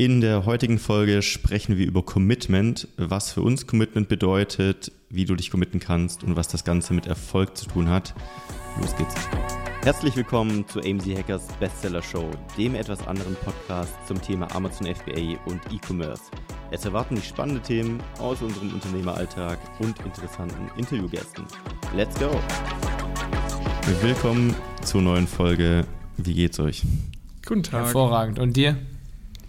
In der heutigen Folge sprechen wir über Commitment, was für uns Commitment bedeutet, wie du dich committen kannst und was das Ganze mit Erfolg zu tun hat. Los geht's. Herzlich willkommen zu AMZ Hackers Bestseller Show, dem etwas anderen Podcast zum Thema Amazon FBA und E-Commerce. Es erwarten dich spannende Themen aus unserem Unternehmeralltag und interessanten Interviewgästen. Let's go! Willkommen zur neuen Folge. Wie geht's euch? Guten Tag. Hervorragend. Und dir?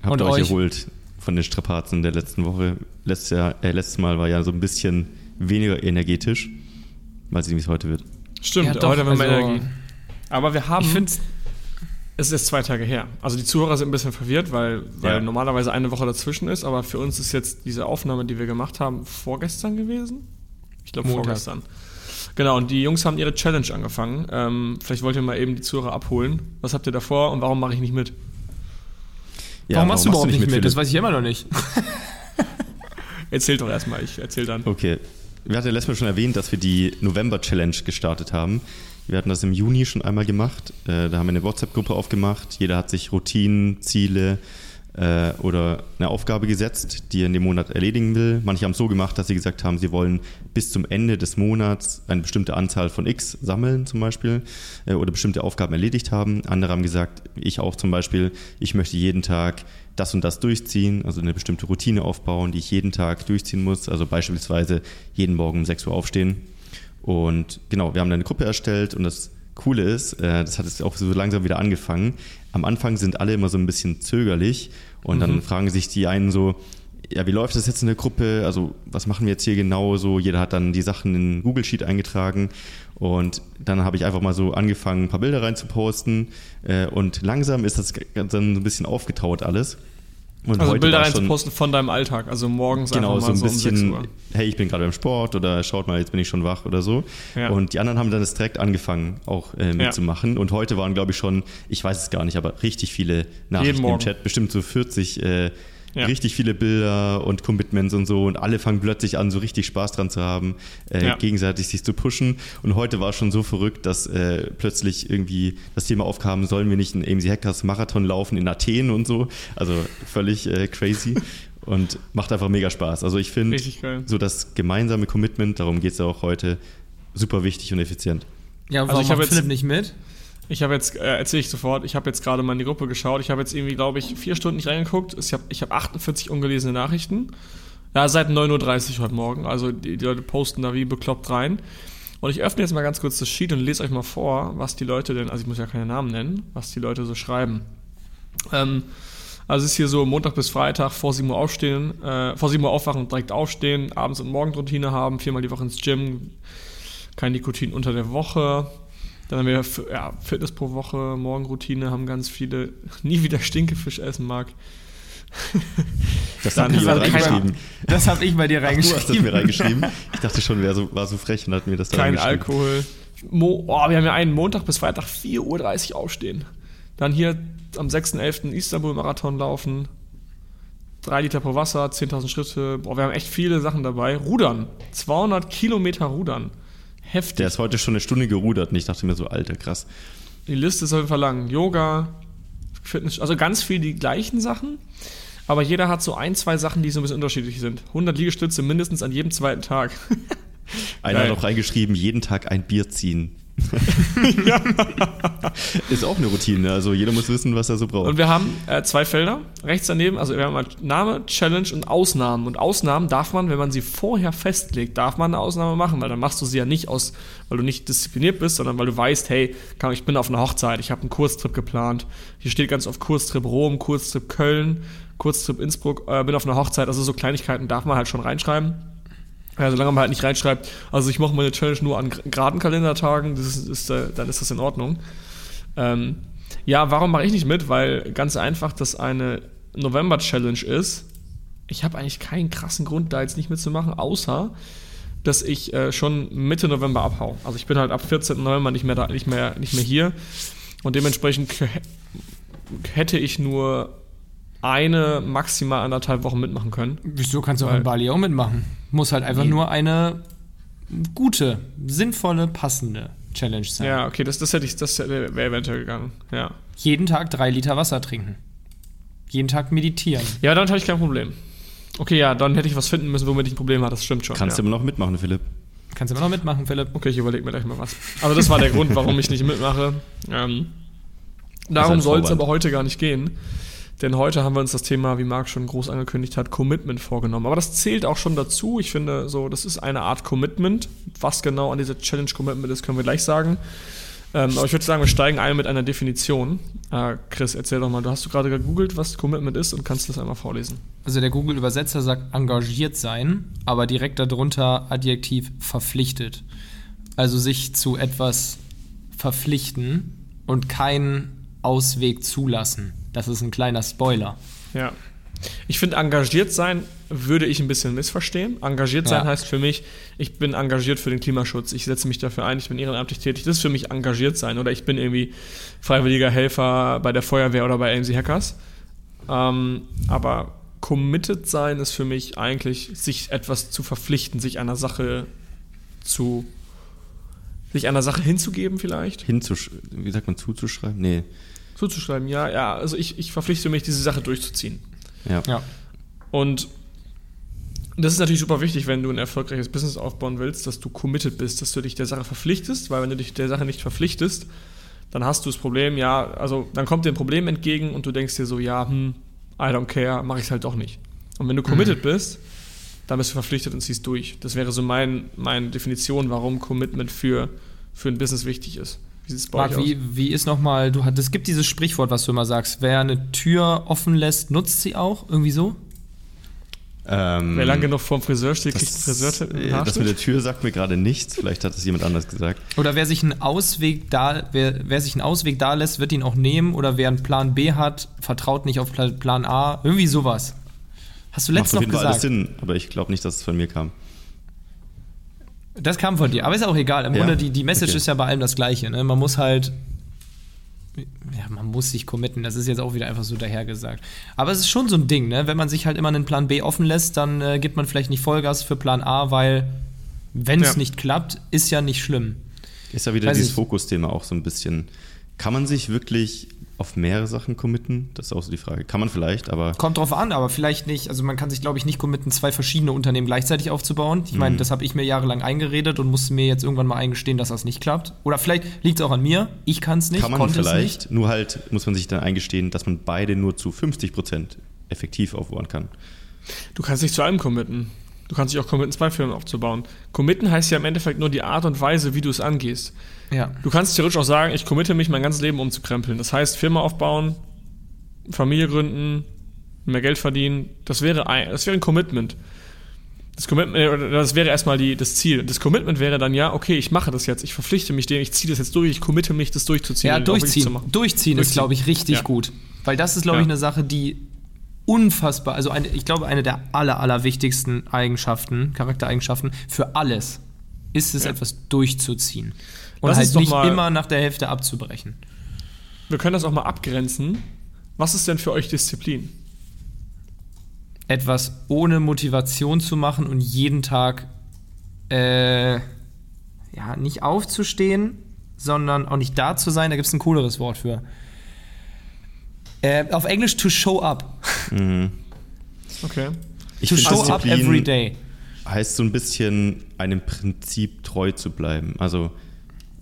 Habt Und ihr euch euch? erholt von den Strapazen der letzten Woche? Letztes, Jahr, äh, letztes Mal war ja so ein bisschen weniger energetisch. Mal sehen, wie es heute wird. Stimmt, Ja, doch, heute haben wir also- Energie. Aber wir haben, Ich finde es ist jetzt zwei Tage her. Also die Zuhörer sind ein bisschen verwirrt, weil, weil Ja. normalerweise eine Woche dazwischen ist, aber für uns ist jetzt diese Aufnahme, die wir gemacht haben, vorgestern gewesen? Ich glaube vorgestern. Genau, und die Jungs haben ihre Challenge angefangen. Ähm, vielleicht wollt ihr mal eben die Zuhörer abholen. Was habt ihr davor und warum mache ich nicht mit? Ja, warum machst du überhaupt nicht mit? Philipp? Das weiß ich immer noch nicht. Erzählt doch erstmal, ich erzähl dann. Okay. Wir hatten ja letztes Mal schon erwähnt, dass wir die November-Challenge gestartet haben. Wir hatten das im Juni schon einmal gemacht. Äh, Da haben wir eine WhatsApp-Gruppe aufgemacht. Jeder hat sich Routinen, Ziele äh, oder eine Aufgabe gesetzt, die er in dem Monat erledigen will. Manche haben es so gemacht, dass sie gesagt haben, sie wollen bis zum Ende des Monats eine bestimmte Anzahl von X sammeln zum Beispiel äh, oder bestimmte Aufgaben erledigt haben. Andere haben gesagt, ich auch zum Beispiel, ich möchte jeden Tag das und das durchziehen, also eine bestimmte Routine aufbauen, die ich jeden Tag durchziehen muss. Also beispielsweise jeden Morgen um 6 Uhr aufstehen. Und genau, wir haben dann eine Gruppe erstellt und das Coole ist, äh, das hat jetzt auch so langsam wieder angefangen. Am Anfang sind alle immer so ein bisschen zögerlich und dann fragen sich die einen so, ja, wie läuft das jetzt in der Gruppe? Also, was machen wir jetzt hier genau so? Jeder hat dann die Sachen in Google Sheet eingetragen und dann habe ich einfach mal so angefangen, ein paar Bilder reinzuposten äh, und langsam ist das dann so ein bisschen aufgetaut alles. Und Also Bilder reinzuposten von deinem Alltag, also morgens Genau, einfach so mal ein so, um 6 bisschen, Uhr. hey, ich bin gerade beim Sport oder schaut mal, jetzt bin ich schon wach oder so. Ja. Und die anderen haben dann das direkt angefangen, auch äh, mitzumachen. Und heute waren, glaube ich, schon, ich weiß es gar nicht, aber richtig viele Nachrichten im. Chat, bestimmt so 40, äh, Ja. richtig viele Bilder und Commitments und so. Und alle fangen plötzlich an, so richtig Spaß dran zu haben, äh, Ja. gegenseitig sich zu pushen. Und heute war schon so verrückt, dass äh, plötzlich irgendwie das Thema aufkam, sollen wir nicht einen AMC Hackers Marathon laufen in Athen und so. Also völlig äh, crazy. Und macht einfach mega Spaß. Also ich finde, so das gemeinsame Commitment, darum geht es ja auch heute, super wichtig und effizient. Ja, Also warum ich hab macht jetzt- Philipp nicht mit? Ich habe jetzt, äh, erzähle ich sofort, ich habe jetzt gerade mal in die Gruppe geschaut. Ich habe jetzt irgendwie, glaube ich, vier Stunden nicht reingeguckt. Ich habe ich hab 48 ungelesene Nachrichten. Ja, seit 9.30 Uhr heute Morgen. Also die, die Leute posten da wie bekloppt rein. Und ich öffne jetzt mal ganz kurz das Sheet und lese euch mal vor, was die Leute denn, also ich muss ja keine Namen nennen, was die Leute so schreiben. Ähm, also es ist hier so Montag bis Freitag vor 7 Uhr aufstehen, äh, vor 7 Uhr aufwachen und direkt aufstehen, abends und Morgenroutine haben, viermal die Woche ins Gym, kein Nikotin unter der Woche. Dann haben wir ja, Fitness pro Woche, Morgenroutine, haben ganz viele, nie wieder Stinkefisch essen mag. Das hat aber kein- reingeschrieben. Das habe ich bei dir Du hast das mir reingeschrieben. reingeschrieben. Ich dachte schon, wer so, war so frech und hat mir das da Kein reingeschrieben. Alkohol. Mo oh, wir haben ja einen Montag bis Freitag 4.30 Uhr aufstehen. Dann hier am 6.11. Istanbul-Marathon laufen. 3 Liter pro Wasser, 10.000 Schritte. Boah, wir haben echt viele Sachen dabei. Rudern. 200 Kilometer Rudern. Heftig. Der ist heute schon eine Stunde gerudert und ich dachte mir so, alter, krass. Die Liste ist auf jeden Fall lang. Yoga, Fitness, also ganz viel die gleichen Sachen. Aber jeder hat so ein, zwei Sachen, die so ein bisschen unterschiedlich sind. 100 Liegestütze mindestens an jedem zweiten Tag. Einer Geil. hat noch reingeschrieben, jeden Tag ein Bier ziehen. Ist auch eine Routine, also jeder muss wissen, was er so braucht. Und wir haben äh, zwei Felder. Rechts daneben, also wir haben mal Name, Challenge und Ausnahmen. Und Ausnahmen darf man, wenn man sie vorher festlegt, darf man eine Ausnahme machen, weil dann machst du sie ja nicht aus, weil du nicht diszipliniert bist, sondern weil du weißt, hey, komm, ich bin auf einer Hochzeit, ich habe einen Kurztrip geplant. Hier steht ganz oft Kurztrip Rom, Kurztrip Köln, Kurztrip Innsbruck, äh, bin auf einer Hochzeit. Also so Kleinigkeiten darf man halt schon reinschreiben. Ja, solange man halt nicht reinschreibt, also ich mache meine Challenge nur an ger- geraden Kalendertagen, das ist, ist, äh, dann ist das in Ordnung. Ähm, ja, warum mache ich nicht mit? Weil ganz einfach das eine November-Challenge ist. Ich habe eigentlich keinen krassen Grund, da jetzt nicht mitzumachen, außer dass ich äh, schon Mitte November abhau. Also ich bin halt ab 14. November nicht mehr da, nicht mehr, nicht mehr hier. Und dementsprechend hätte ich nur eine, maximal anderthalb Wochen mitmachen können. Wieso kannst du auch in Bali auch mitmachen? Muss halt einfach Nee. nur eine gute, sinnvolle, passende Challenge sein. Ja, okay, das, das hätte ich, das wäre eventuell gegangen. Ja. Jeden Tag drei Liter Wasser trinken. Jeden Tag meditieren. Ja, damit habe ich kein Problem. Okay, ja, dann hätte ich was finden müssen, womit ich ein Problem hatte. Das stimmt schon. Kannst ja. du immer noch mitmachen, Philipp. Kannst du immer noch mitmachen, Philipp? Okay, ich überlege mir gleich mal was. Aber das war der Grund, warum ich nicht mitmache. Ähm, darum ein soll es aber heute gar nicht gehen. Denn heute haben wir uns das Thema, wie Marc schon groß angekündigt hat, Commitment vorgenommen. Aber das zählt auch schon dazu. Ich finde, so, das ist eine Art Commitment. Was genau an dieser Challenge Commitment ist, können wir gleich sagen. Ähm, aber ich würde sagen, wir steigen ein mit einer Definition. Äh, Chris, erzähl doch mal, du hast du gerade gegoogelt, was Commitment ist und kannst das einmal vorlesen. Also der Google-Übersetzer sagt engagiert sein, aber direkt darunter Adjektiv verpflichtet. Also sich zu etwas verpflichten und keinen Ausweg zulassen. Das ist ein kleiner Spoiler. Ja. Ich finde, engagiert sein würde ich ein bisschen missverstehen. Engagiert sein Ja. heißt für mich, ich bin engagiert für den Klimaschutz, ich setze mich dafür ein, ich bin ehrenamtlich tätig. Das ist für mich engagiert sein. Oder ich bin irgendwie freiwilliger Helfer bei der Feuerwehr oder bei AMC Hackers. Ähm, aber committed sein ist für mich eigentlich, sich etwas zu verpflichten, sich einer Sache zu. sich einer Sache hinzugeben, vielleicht. Hinzusch wie sagt man, zuzuschreiben? Nee. Zuzuschreiben, ja, ja. Also ich, ich verpflichte mich, diese Sache durchzuziehen. Ja. Ja. Und das ist natürlich super wichtig, wenn du ein erfolgreiches Business aufbauen willst, dass du committed bist, dass du dich der Sache verpflichtest, weil wenn du dich der Sache nicht verpflichtest, dann hast du das Problem, ja, also dann kommt dir ein Problem entgegen und du denkst dir so, ja, hm, I don't care, mache ich es halt doch nicht. Und wenn du committed bist, dann bist du verpflichtet und ziehst durch. Das wäre so mein, meine Definition, warum Commitment für, für ein Business wichtig ist. Wie sieht es bei Marc, euch aus? wie, wie ist nochmal, du hat, es gibt dieses Sprichwort, was du immer sagst, wer eine Tür offen lässt, nutzt sie auch, irgendwie so? Ähm, Wer lange genug vorm Friseur steht, kriegt das, Friseur das mit der Tür sagt mir gerade nichts. Vielleicht hat es jemand anders gesagt. Oder wer sich einen Ausweg da, wer, wer sich einen Ausweg da lässt, wird ihn auch nehmen. Oder wer einen Plan B hat, vertraut nicht auf Pla- Plan A. Irgendwie sowas. Hast du Macht letztens auf noch jeden Fall alles gesagt? Sinn, aber ich glaube nicht, dass es von mir kam. Das kam von dir, aber ist auch egal. Im Ja, Grunde, die, die Message okay. ist ja bei allem das Gleiche. Ne? Man muss halt. Ja, man muss sich committen. Das ist jetzt auch wieder einfach so dahergesagt. Aber es ist schon so ein Ding, ne? Wenn man sich halt immer einen Plan B offen lässt, dann äh, gibt man vielleicht nicht Vollgas für Plan A, weil, wenn es Ja. nicht klappt, ist ja nicht schlimm. Ist ja wieder Weiß dieses. Fokusthema auch so ein bisschen. Kann man sich wirklich auf mehrere Sachen committen? Das ist auch so die Frage. Kann man vielleicht, aber Kommt drauf an, aber vielleicht nicht. Also man kann sich, glaube ich, nicht committen, zwei verschiedene Unternehmen gleichzeitig aufzubauen. Ich meine, das habe ich mir jahrelang eingeredet und musste mir jetzt irgendwann mal eingestehen, dass das nicht klappt. Oder vielleicht liegt es auch an mir. Ich kann es nicht, kann man vielleicht. nicht. Nur halt muss man sich dann eingestehen, dass man beide nur zu 50 Prozent effektiv aufbauen kann. Du kannst dich zu allem committen. Du kannst dich auch committen, zwei Firmen aufzubauen. Committen heißt ja im Endeffekt nur die Art und Weise, wie du es angehst. Ja. Du kannst theoretisch auch sagen, ich committe mich, mein ganzes Leben umzukrempeln. Das heißt, Firma aufbauen, Familie gründen, mehr Geld verdienen. Das wäre ein, das wäre ein Commitment. Das Commitment, äh, das wäre erstmal die, das Ziel. Das Commitment wäre dann ja, okay, ich mache das jetzt, ich verpflichte mich dem, ich ziehe das jetzt durch, ich committe mich, das durchzuziehen. Ja, durchziehen. machen. Durchziehen ist, Durchziehen. glaube ich, richtig Ja. gut. Weil das ist, glaube Ja. ich, eine Sache, die unfassbar, also eine, ich glaube, eine der aller, aller wichtigsten Eigenschaften, Charaktereigenschaften für alles ist es, Ja. etwas durchzuziehen. Und Lass halt doch nicht mal- immer nach der Hälfte abzubrechen. Wir können das auch mal abgrenzen. Was ist denn für euch Disziplin? etwas ohne Motivation zu machen und jeden Tag äh, ja, nicht aufzustehen, sondern auch nicht da zu sein, da gibt es ein cooleres Wort für. Äh, auf Englisch to show up. Okay. Ich to show up Disziplin every day. heißt so ein bisschen einem Prinzip treu zu bleiben. Also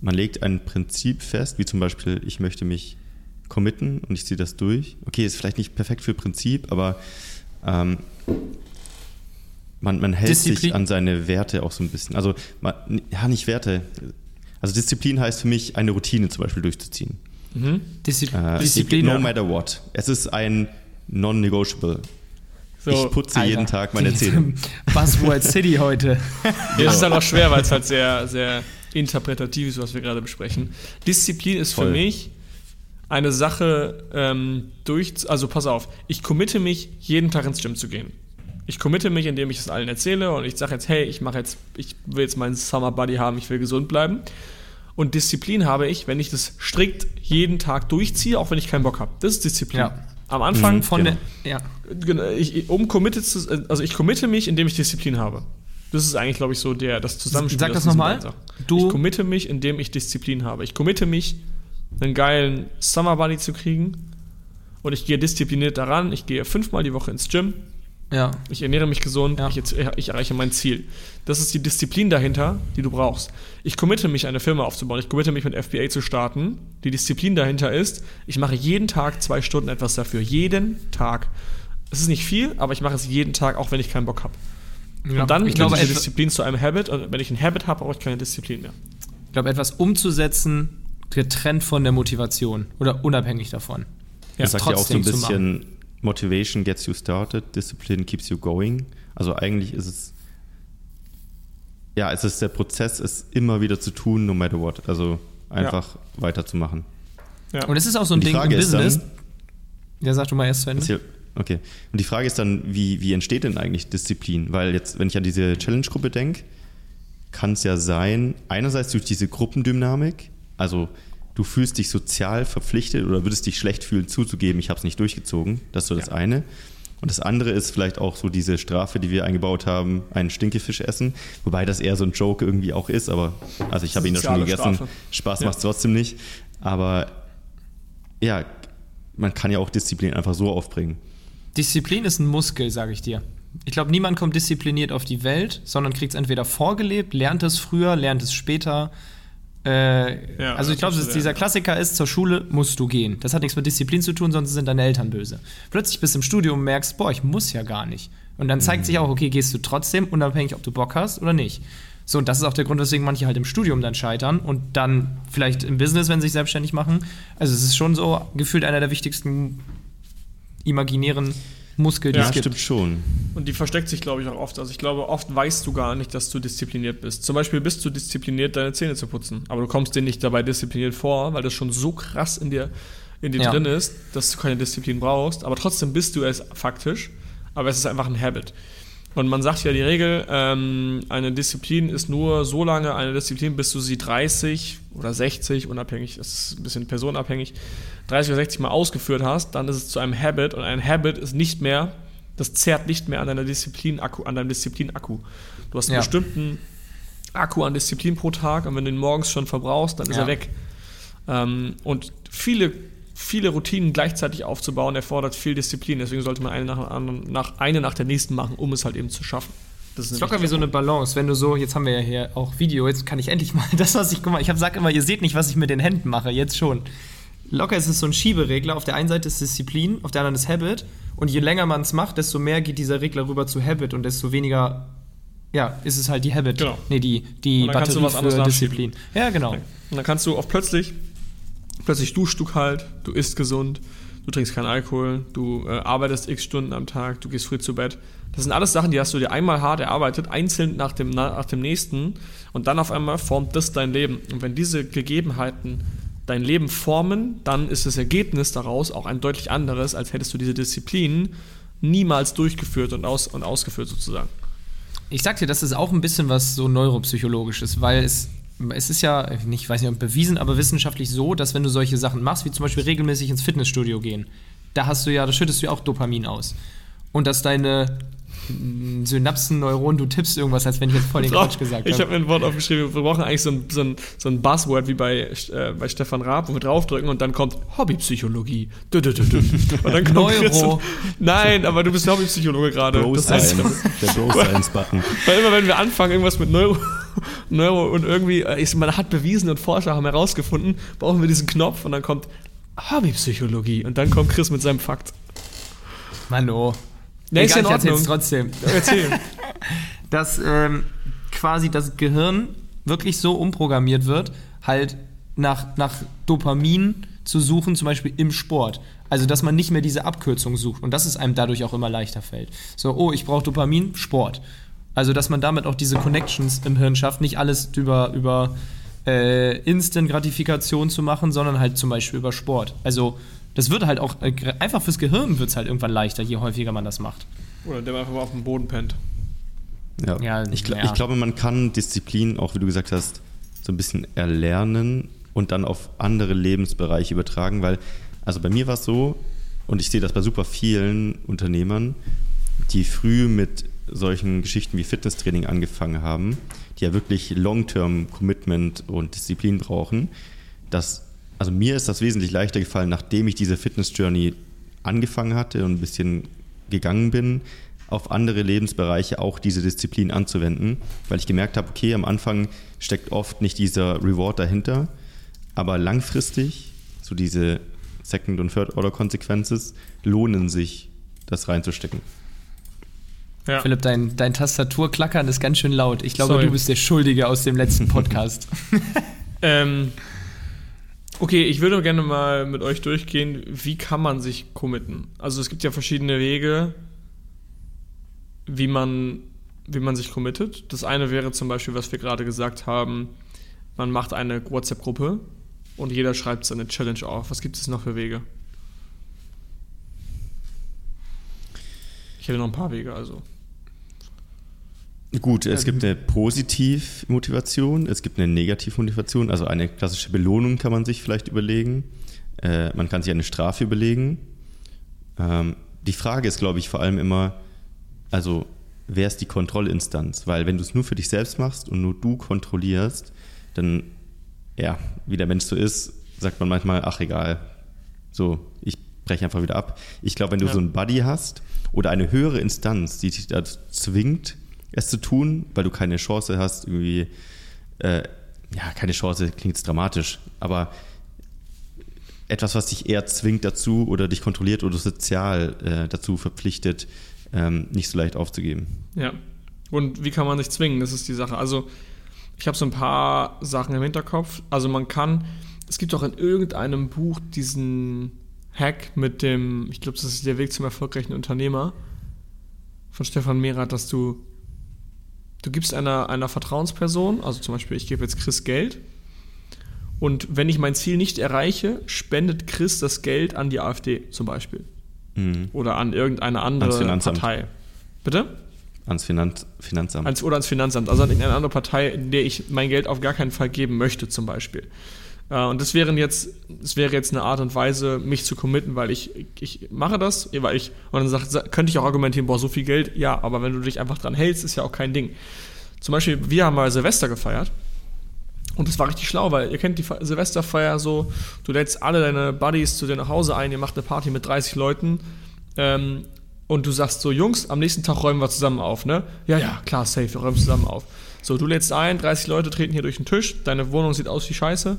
man legt ein Prinzip fest, wie zum Beispiel, ich möchte mich committen und ich ziehe das durch. Okay, ist vielleicht nicht perfekt für Prinzip, aber ähm, man, man hält Disziplin. sich an seine Werte auch so ein bisschen. Also, man, ja, nicht Werte. Also Disziplin heißt für mich, eine Routine zum Beispiel durchzuziehen. Diszi Äh, Disziplin. No matter what. Es ist ein non-negotiable. So, ich putze jeden Alter. Tag meine Zähne. Buzzword City heute. Ja, das ist dann auch schwer, weil es halt sehr, sehr interpretativ ist, was wir gerade besprechen. Disziplin ist für Voll. mich eine Sache ähm, durch, also pass auf, ich committe mich, jeden Tag ins Gym zu gehen. Ich committe mich, indem ich es allen erzähle und ich sage jetzt, hey, ich mache jetzt, ich will jetzt meinen Summer Buddy haben, ich will gesund bleiben. Und Disziplin habe ich, wenn ich das strikt jeden Tag durchziehe, auch wenn ich keinen Bock habe. Das ist Disziplin. Ja. Am Anfang Mhm. Von Genau. der, ja. Ich- um committed zu, also ich committe mich, indem ich Disziplin habe. Das ist eigentlich, glaube ich, so der, das Zusammenspiel. Sag das nochmal. Ich committe mich, indem ich Disziplin habe. Ich committe mich, einen geilen Summer Buddy zu kriegen und ich gehe diszipliniert daran. Ich gehe fünfmal die Woche ins Gym. Ja. Ich ernähre mich gesund, Ja. ich, ich erreiche mein Ziel. Das ist die Disziplin dahinter, die du brauchst. Ich committe mich, eine Firma aufzubauen. Ich committe mich mit FBA zu starten. Die Disziplin dahinter ist, ich mache jeden Tag zwei Stunden etwas dafür. Jeden Tag. Es ist nicht viel, aber ich mache es jeden Tag, auch wenn ich keinen Bock habe. Ja. Und dann ich glaube, wird die etwa- Disziplin zu einem Habit. Und wenn ich ein Habit habe, brauche ich keine Disziplin mehr. ich glaube, etwas umzusetzen, getrennt von der Motivation oder unabhängig davon. Ja, das sagt ja auch so ein bisschen, Motivation gets you started, Discipline keeps you going. Also eigentlich ist es, ja, es ist der Prozess, es immer wieder zu tun, no matter what. Also einfach weiterzumachen. Ja. Und es ist auch so ein Ding Frage im ist dann- Business. ja, sag du mal erst zu Ende. Okay. Und die Frage ist dann, wie, wie entsteht denn eigentlich Disziplin? Weil jetzt, wenn ich an diese Challenge-Gruppe denke, kann es ja sein, einerseits durch diese Gruppendynamik, also du fühlst dich sozial verpflichtet oder würdest dich schlecht fühlen, zuzugeben, ich habe es nicht durchgezogen. Das ist so das Ja. eine. Und das andere ist vielleicht auch so diese Strafe, die wir eingebaut haben, einen Stinkefisch essen. Wobei das eher so ein Joke irgendwie auch ist, aber also ich habe ihn ja schon gegessen. Strafe. Spaß Ja. macht es trotzdem nicht. Aber ja, man kann ja auch Disziplin einfach so aufbringen. Disziplin ist ein Muskel, sage ich dir. Ich glaube, niemand kommt diszipliniert auf die Welt, sondern kriegt es entweder vorgelebt, lernt es früher, lernt es später. Äh, Ja, also ich glaube, dieser. Klassiker ist, zur Schule musst du gehen. Das hat nichts mit Disziplin zu tun, sonst sind deine Eltern böse. Plötzlich bist du im Studium und merkst, boah, ich muss ja gar nicht. Und dann zeigt sich auch, okay, gehst du trotzdem, unabhängig, ob du Bock hast oder nicht. So, und das ist auch der Grund, weswegen manche halt im Studium dann scheitern und dann vielleicht im Business, wenn sie sich selbstständig machen. Also es ist schon so gefühlt einer der wichtigsten imaginären Muskel, die Ja, es gibt. stimmt schon. Und die versteckt sich, glaube ich, auch oft. Also ich glaube, oft weißt du gar nicht, dass du diszipliniert bist. Zum Beispiel bist du diszipliniert, deine Zähne zu putzen. Aber du kommst dir nicht dabei diszipliniert vor, weil das schon so krass in dir, in dir Ja. drin ist, dass du keine Disziplin brauchst. Aber trotzdem bist du es faktisch. Aber es ist einfach ein Habit. Und man sagt ja die Regel, ähm, eine Disziplin ist nur so lange eine Disziplin, bis du sie 30 oder 60, unabhängig, das ist ein bisschen personenabhängig, 30 oder 60 Mal ausgeführt hast, dann ist es zu einem Habit und ein Habit ist nicht mehr, das zehrt nicht mehr an deiner Disziplin-Akku, an deinem Disziplin-Akku. Du hast einen Ja. bestimmten Akku an Disziplin pro Tag und wenn du ihn morgens schon verbrauchst, dann ist Ja. er weg. Ähm, und viele, viele Routinen gleichzeitig aufzubauen, erfordert viel Disziplin. Deswegen sollte man eine nach, anderen, nach, eine nach der nächsten machen, um es halt eben zu schaffen. Das ist eine locker wie so eine Balance. Wenn du so, jetzt haben wir ja hier auch Video, jetzt kann ich endlich mal das, was ich, guck mal, ich hab, sag immer, ihr seht nicht, was ich mit den Händen mache, jetzt schon. Locker ist es so ein Schieberegler. Auf der einen Seite ist Disziplin, auf der anderen ist Habit. Und je länger man es macht, desto mehr geht dieser Regler rüber zu Habit und desto weniger, ja, ist es halt die Habit. Genau. Nee, die, die Und dann kannst du Batterie was anderes für. Disziplin. Ja, genau. Und dann kannst du auch plötzlich, plötzlich duschst du kalt, du isst gesund, du trinkst keinen Alkohol, du äh, arbeitest x Stunden am Tag, du gehst früh zu Bett. Das sind alles Sachen, die hast du dir einmal hart erarbeitet, einzeln nach dem, nach dem nächsten und dann auf einmal formt das dein Leben. Und wenn diese Gegebenheiten dein Leben formen, dann ist das Ergebnis daraus auch ein deutlich anderes, als hättest du diese Disziplin niemals durchgeführt und, aus, und ausgeführt sozusagen. Ich sag dir, das ist auch ein bisschen was so neuropsychologisches, weil es, es ist ja, ich weiß nicht, bewiesen, aber wissenschaftlich so, dass wenn du solche Sachen machst, wie zum Beispiel regelmäßig ins Fitnessstudio gehen, da hast du ja, da schüttest du ja auch Dopamin aus. Und dass deine mm, Synapsen-Neuronen, du tippst irgendwas, als wenn ich jetzt voll den Quatsch gesagt ich habe. habe mir ein Wort aufgeschrieben, wir brauchen eigentlich so ein, so ein, so ein Buzzword wie bei, äh, bei Stefan Raab, wo wir draufdrücken und dann kommt Hobbypsychologie. Und dann kommt Neuro. Chris- Nein, aber du bist Hobbypsychologe gerade. Das heißt, der Bro Science Button. weil immer wenn wir anfangen, irgendwas mit Neuro, Neuro und irgendwie, äh, ist, man hat bewiesen und Forscher haben herausgefunden, brauchen wir diesen Knopf und dann kommt Hobbypsychologie und dann kommt Chris mit seinem Fakt. Mann, oh. Nee, ist Egal, in ich Ordnung. trotzdem. Erzähl. dass ähm, quasi das Gehirn wirklich so umprogrammiert wird, halt nach, nach Dopamin zu suchen, zum Beispiel im Sport. Also, dass man nicht mehr diese Abkürzung sucht und dass es einem dadurch auch immer leichter fällt. So, oh, ich brauche Dopamin, Sport. Also, dass man damit auch diese Connections im Hirn schafft, nicht alles über, über äh, Instant-Gratifikation zu machen, sondern halt zum Beispiel über Sport. Also, das wird halt auch, äh, einfach fürs Gehirn wird es halt irgendwann leichter, je häufiger man das macht. Oder der einfach mal auf dem Boden pennt. Ja. Ja, ich, gl ja. ich glaube, man kann Disziplin, auch wie du gesagt hast, so ein bisschen erlernen und dann auf andere Lebensbereiche übertragen, weil, also bei mir war es so, und ich sehe das bei super vielen Unternehmern, die früh mit solchen Geschichten wie Fitnesstraining angefangen haben, die ja wirklich Long-Term-Commitment und Disziplin brauchen, dass, also mir ist das wesentlich leichter gefallen, nachdem ich diese Fitness-Journey angefangen hatte und ein bisschen gegangen bin, auf andere Lebensbereiche auch diese Disziplin anzuwenden, weil ich gemerkt habe, okay, am Anfang steckt oft nicht dieser Reward dahinter, aber langfristig, so diese Second- und Third-Order-Consequences, lohnen sich, das reinzustecken. Ja. Philipp, dein, dein Tastaturklackern ist ganz schön laut. Ich glaube, Sorry. du bist der Schuldige aus dem letzten Podcast. Ähm, okay, ich würde gerne mal mit euch durchgehen, wie kann man sich committen? Also es gibt ja verschiedene Wege, wie man, wie man sich committet. Das eine wäre zum Beispiel, was wir gerade gesagt haben, man macht eine WhatsApp-Gruppe und jeder schreibt seine Challenge auf. Was gibt es noch für Wege? Ich hätte noch ein paar Wege, also. Gut, es gibt eine Positivmotivation, es gibt eine Negativmotivation, also eine klassische Belohnung kann man sich vielleicht überlegen. Äh, man kann sich eine Strafe überlegen. Ähm, die Frage ist, glaube ich, vor allem immer, also wer ist die Kontrollinstanz? Weil wenn du es nur für dich selbst machst und nur du kontrollierst, dann, ja, wie der Mensch so ist, sagt man manchmal, ach egal, so, ich breche einfach wieder ab. Ich glaube, wenn du Ja. so einen Buddy hast oder eine höhere Instanz, die dich dazu zwingt, es zu tun, weil du keine Chance hast, irgendwie, äh, ja, keine Chance, klingt jetzt dramatisch, aber etwas, was dich eher zwingt dazu oder dich kontrolliert oder sozial äh, dazu verpflichtet, ähm, nicht so leicht aufzugeben. Ja. Und wie kann man sich zwingen? Das ist die Sache. Also, ich habe so ein paar Sachen im Hinterkopf. Also, man kann, es gibt auch in irgendeinem Buch diesen Hack mit dem, ich glaube, das ist der Weg zum erfolgreichen Unternehmer von Stefan Mehrath, dass du, du gibst einer, einer Vertrauensperson, also zum Beispiel, ich gebe jetzt Chris Geld. Und wenn ich mein Ziel nicht erreiche, spendet Chris das Geld an die AfD zum Beispiel. Mhm. Oder an irgendeine andere. Partei. Bitte? Ans Finanz Finanzamt. Ans, oder ans Finanzamt, also an irgendeine andere Partei, in der ich mein Geld auf gar keinen Fall geben möchte, zum Beispiel. Äh, und das wären jetzt, das wäre jetzt eine Art und Weise, mich zu committen, weil ich, ich mache das, weil ich, und dann sagt, sa- könnte ich auch argumentieren, boah, so viel Geld, ja, aber wenn du dich einfach dran hältst, ist ja auch kein Ding. Zum Beispiel, wir haben mal Silvester gefeiert. Und das war richtig schlau, weil ihr kennt die Fe- Silvesterfeier so, du lädst alle deine Buddies zu dir nach Hause ein, ihr macht eine Party mit 30 Leuten ähm, und du sagst so, Jungs, am nächsten Tag räumen wir zusammen auf, ne? Ja, ja, klar, safe, wir räumen zusammen auf. So, du lädst ein, 30 Leute treten hier durch den Tisch, deine Wohnung sieht aus wie Scheiße,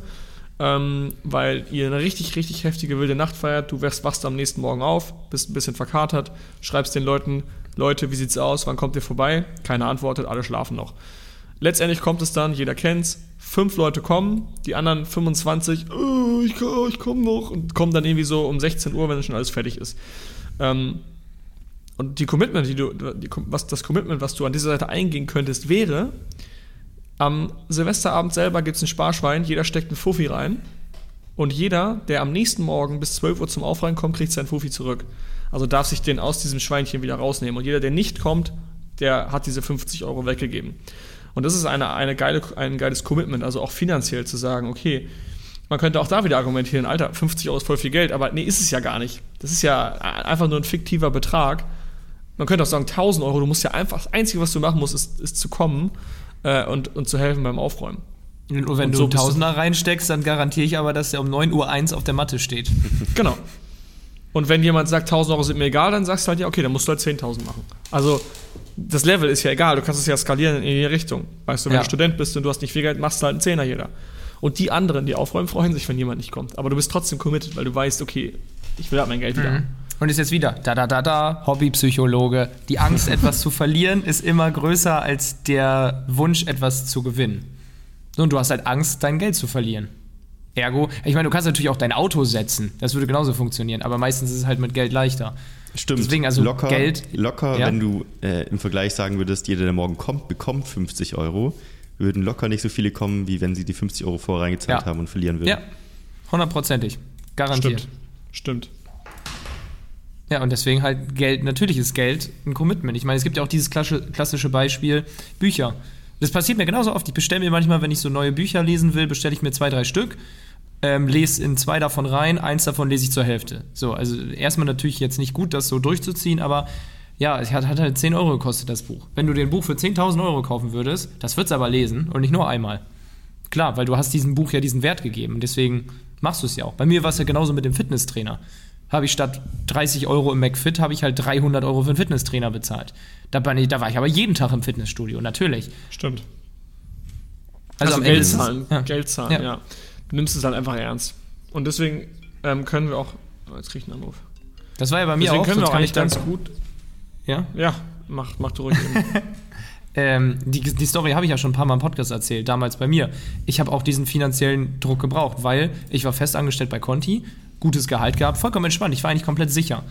ähm, weil ihr eine richtig, richtig heftige wilde Nacht feiert, du wachst, wachst am nächsten Morgen auf, bist ein bisschen verkatert, schreibst den Leuten, Leute, wie sieht's aus, wann kommt ihr vorbei? Keiner antwortet, alle schlafen noch. Letztendlich kommt es dann, jeder kennt's, fünf Leute kommen, die anderen 25, oh, ich, komm- ich komme noch und kommen dann irgendwie so um 16 Uhr, wenn schon alles fertig ist. Ähm, und die Commitment, die du, die, was, das Commitment, was du an dieser Seite eingehen könntest, wäre, am Silvesterabend selber gibt es ein Sparschwein, jeder steckt einen Fuffi rein und jeder, der am nächsten Morgen bis 12 Uhr zum Aufräumen kommt, kriegt seinen Fuffi zurück. Also darf sich den aus diesem Schweinchen wieder rausnehmen. Und jeder, der nicht kommt, der hat diese 50 Euro weggegeben. Und das ist eine, eine geile, ein geiles Commitment, also auch finanziell zu sagen, okay, man könnte auch da wieder argumentieren, Alter, 50 Euro ist voll viel Geld, aber nee, ist es ja gar nicht. Das ist ja einfach nur ein fiktiver Betrag. Man könnte auch sagen, 1000 Euro, du musst ja einfach, das Einzige, was du machen musst, ist, ist zu kommen äh, und, und zu helfen beim Aufräumen. Und wenn Und du so du- Tausender reinsteckst, dann garantiere ich aber, dass er um 9 Uhr 1 auf der Matte steht. Genau. Und wenn jemand sagt, 1000 Euro sind mir egal, dann sagst du halt, ja, okay, dann musst du halt 10.000 machen. Also, das Level ist ja egal, du kannst es ja skalieren in die Richtung. Weißt du, wenn Ja. du Student bist und du hast nicht viel Geld, machst du halt einen Zehner jeder. Und die anderen, die aufräumen, freuen sich, wenn jemand nicht kommt. Aber du bist trotzdem committed, weil du weißt, okay, ich will halt mein Geld wieder. haben. Und ist jetzt wieder, da, da, da, da, Hobbypsychologe. Die Angst, etwas zu verlieren, ist immer größer als der Wunsch, etwas zu gewinnen. So, und du hast halt Angst, dein Geld zu verlieren. Ergo, ich meine, du kannst natürlich auch dein Auto setzen. Das würde genauso funktionieren, aber meistens ist es halt mit Geld leichter. Stimmt. Deswegen, also locker, Geld- locker Ja. wenn du äh, im Vergleich sagen würdest, jeder, der morgen kommt, bekommt 50 Euro, würden locker nicht so viele kommen, wie wenn sie die 50 Euro vorher reingezahlt Ja. haben und verlieren würden. Ja, hundertprozentig. Garantiert. Stimmt. Stimmt. Ja, und deswegen halt Geld, natürlich ist Geld ein Commitment. Ich meine, es gibt ja auch dieses klassische, Beispiel Bücher. Das passiert mir genauso oft. Ich bestelle mir manchmal, wenn ich so neue Bücher lesen will, bestelle ich mir zwei, drei Stück, ähm, lese in zwei davon rein, eins davon lese ich zur Hälfte. So, also erstmal natürlich jetzt nicht gut, das so durchzuziehen, aber ja, es hat, hat halt 10 Euro gekostet, das Buch. Wenn du dir ein Buch für 10.000 Euro kaufen würdest, das würdest du aber lesen und nicht nur einmal. Klar, weil du hast diesem Buch ja diesen Wert gegeben. Deswegen machst du es ja auch. Bei mir war es ja genauso mit dem Fitnesstrainer. Habe ich statt 30 Euro im McFit, habe ich halt 300 Euro für einen Fitnesstrainer bezahlt. Da, bin ich, da war ich aber jeden Tag im Fitnessstudio, natürlich. Stimmt. Also, Also, Geld zahlen. ja. Geld zahlen, Ja. ja. Du nimmst es halt einfach ernst. Und deswegen ähm, können wir auch. Oh, jetzt krieg ich einen Anruf. Das war ja bei mir Deswegen auch. können wir auch kann eigentlich ganz gut. Ja? Ja, mach, mach du ruhig eben. Ähm, die, die Story habe ich ja schon ein paar Mal im Podcast erzählt, damals bei mir. Ich habe auch diesen finanziellen Druck gebraucht, weil ich war festangestellt bei Conti, gutes Gehalt gehabt, vollkommen entspannt, ich war eigentlich komplett sicher.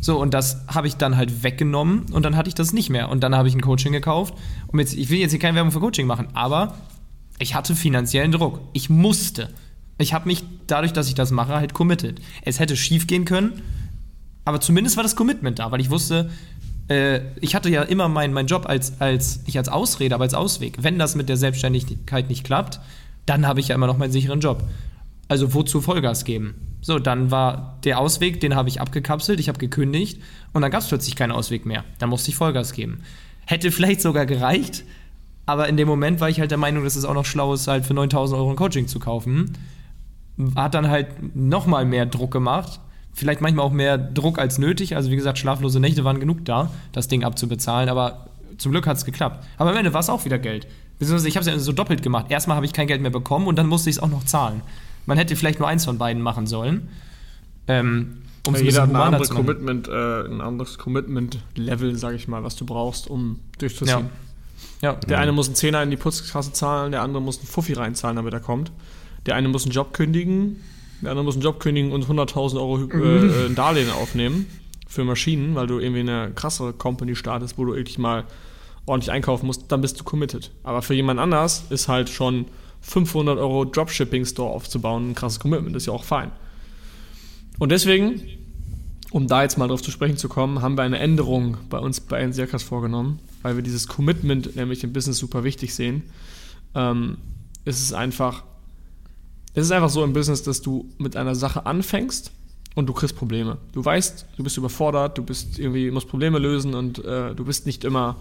So, und das habe ich dann halt weggenommen und dann hatte ich das nicht mehr. Und dann habe ich ein Coaching gekauft. Und jetzt, ich will jetzt hier keine Werbung für Coaching machen, aber ich hatte finanziellen Druck. Ich musste. Ich habe mich dadurch, dass ich das mache, halt committed. Es hätte schief gehen können, aber zumindest war das Commitment da, weil ich wusste, äh, ich hatte ja immer meinen mein Job als, als, nicht als Ausrede, aber als Ausweg. Wenn das mit der Selbstständigkeit nicht klappt, dann habe ich ja immer noch meinen sicheren Job. Also wozu Vollgas geben? So, dann war der Ausweg, den habe ich abgekapselt, ich habe gekündigt und dann gab es plötzlich keinen Ausweg mehr. Dann musste ich Vollgas geben. Hätte vielleicht sogar gereicht, aber in dem Moment war ich halt der Meinung, dass es auch noch schlau ist, halt für 9000 Euro ein Coaching zu kaufen. Hat dann halt nochmal mehr Druck gemacht. Vielleicht manchmal auch mehr Druck als nötig. Also wie gesagt, schlaflose Nächte waren genug da, das Ding abzubezahlen. Aber zum Glück hat es geklappt. Aber am Ende war es auch wieder Geld. Beziehungsweise ich habe es ja so doppelt gemacht. Erstmal habe ich kein Geld mehr bekommen und dann musste ich es auch noch zahlen. Man hätte vielleicht nur eins von beiden machen sollen. Ähm, um Ja, jeder hat ein anderes. Commitment, äh, ein anderes Commitment-Level, sage ich mal, was du brauchst, um durchzuziehen. Ja. Der eine muss einen Zehner in die Putzkasse zahlen, der andere muss einen Fuffi reinzahlen, damit er kommt. Der eine muss einen Job kündigen, der andere muss einen Job kündigen und 100.000 Euro äh, ein Darlehen aufnehmen für Maschinen, weil du irgendwie eine krassere Company startest, wo du wirklich mal ordentlich einkaufen musst, dann bist du committed. Aber für jemand anders ist halt schon 500 Euro Dropshipping-Store aufzubauen ein krasses Commitment, ist ja auch fein. Und deswegen, um da jetzt mal drauf zu sprechen zu kommen, haben wir eine Änderung bei uns bei NCRCAS vorgenommen, weil wir dieses Commitment nämlich im Business super wichtig sehen. Ähm, es ist einfach, es ist einfach so im Business, dass du mit einer Sache anfängst und du kriegst Probleme. Du weißt, du bist überfordert, du bist irgendwie, musst Probleme lösen und äh, du bist nicht immer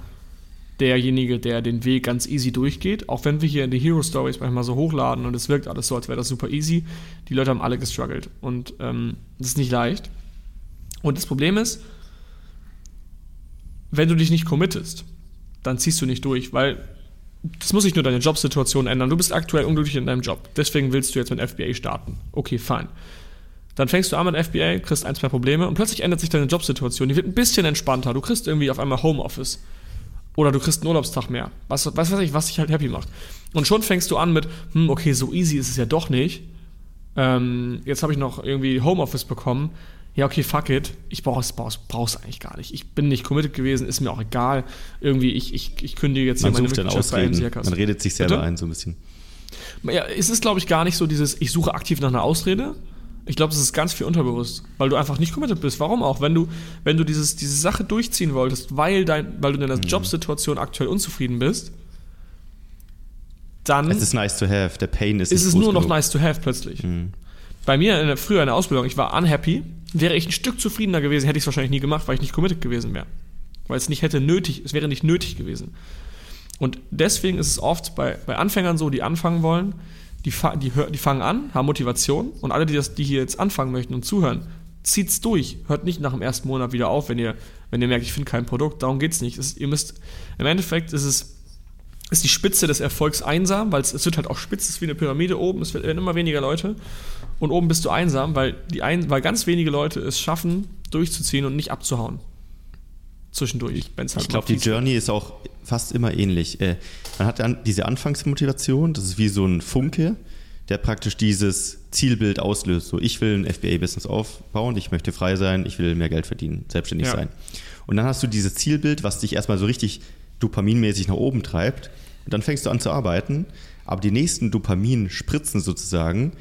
derjenige, der den Weg ganz easy durchgeht. Auch wenn wir hier in die Hero Stories manchmal so hochladen und es wirkt alles so, als wäre das super easy. Die Leute haben alle gestruggelt und ähm, das ist nicht leicht. Und das Problem ist, wenn du dich nicht committest, dann ziehst du nicht durch, weil das muss nicht nur deine Jobsituation ändern. Du bist aktuell unglücklich in deinem Job. Deswegen willst du jetzt mit FBA starten. Okay, fein. Dann fängst du an mit FBA, kriegst ein, zwei Probleme und plötzlich ändert sich deine Jobsituation. Die wird ein bisschen entspannter. Du kriegst irgendwie auf einmal Homeoffice. Oder du kriegst einen Urlaubstag mehr. Was, was weiß ich, was dich halt happy macht. Und schon fängst du an mit, hm, okay, so easy ist es ja doch nicht. Ähm, jetzt habe ich noch irgendwie Homeoffice bekommen. Ja, okay, fuck it. Ich brauche es brauch's, brauch's eigentlich gar nicht. Ich bin nicht committed gewesen, ist mir auch egal. Irgendwie, ich, ich, ich kündige jetzt Man hier sucht dann Mitgliedschaft bei Ausreden. MCRCAS. Man redet sich selber Bitte? ein, so ein bisschen. Ja, es ist, glaube ich, gar nicht so dieses, ich suche aktiv nach einer Ausrede. Ich glaube, es ist ganz viel unterbewusst, weil du einfach nicht committed bist. Warum auch? Wenn du, wenn du dieses, diese Sache durchziehen wolltest, weil, dein, weil du in deiner Jobsituation aktuell unzufrieden bist, dann Es ist nice to have, der Pain ist ist es nur noch genug. nice to have plötzlich. Bei mir in der, früher in der Ausbildung, ich war unhappy, wäre ich ein Stück zufriedener gewesen, hätte ich es wahrscheinlich nie gemacht, weil ich nicht committed gewesen wäre. Weil es nicht hätte nötig, es wäre nicht nötig gewesen. Und deswegen ist es oft bei, bei Anfängern so, die anfangen wollen, die, die, die fangen an, haben Motivation und alle, die, das, die hier jetzt anfangen möchten und zuhören, zieht's durch. Hört nicht nach dem ersten Monat wieder auf, wenn ihr, wenn ihr merkt, ich finde kein Produkt. Darum nicht. Es, ihr müsst, im Endeffekt ist es, ist die Spitze des Erfolgs einsam, weil es, es wird halt auch spitz, es ist wie eine Pyramide oben, es werden immer weniger Leute und oben bist du einsam, weil, die ein, weil ganz wenige Leute es schaffen, durchzuziehen und nicht abzuhauen. Zwischendurch, wenn es halt Ich glaube, die Journey ist auch fast immer ähnlich. Äh, man hat dann diese Anfangsmotivation, das ist wie so ein Funke, der praktisch dieses Zielbild auslöst. So, ich will ein FBA-Business aufbauen, ich möchte frei sein, ich will mehr Geld verdienen, selbstständig Ja. sein. Und dann hast du dieses Zielbild, was dich erstmal so richtig dopaminmäßig nach oben treibt. Und dann fängst du an zu arbeiten, aber die nächsten Dopaminspritzen sozusagen,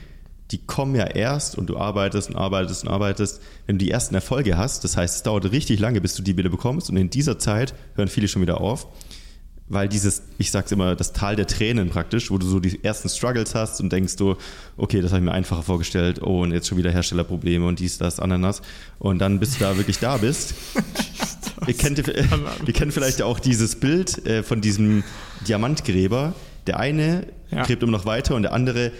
die kommen ja erst und du arbeitest und arbeitest und arbeitest, wenn du die ersten Erfolge hast. Das heißt, es dauert richtig lange, bis du die wieder bekommst und in dieser Zeit hören viele schon wieder auf, weil dieses, ich sag's immer, das Tal der Tränen praktisch, wo du so die ersten Struggles hast und denkst du, okay, das habe ich mir einfacher vorgestellt, oh, und jetzt schon wieder Herstellerprobleme und dies, das, Ananas. Und dann, bis du da wirklich da bist, ihr kennt, ihr kennt vielleicht auch dieses Bild äh, von diesem Diamantgräber. Der eine Ja. gräbt immer noch weiter und der andere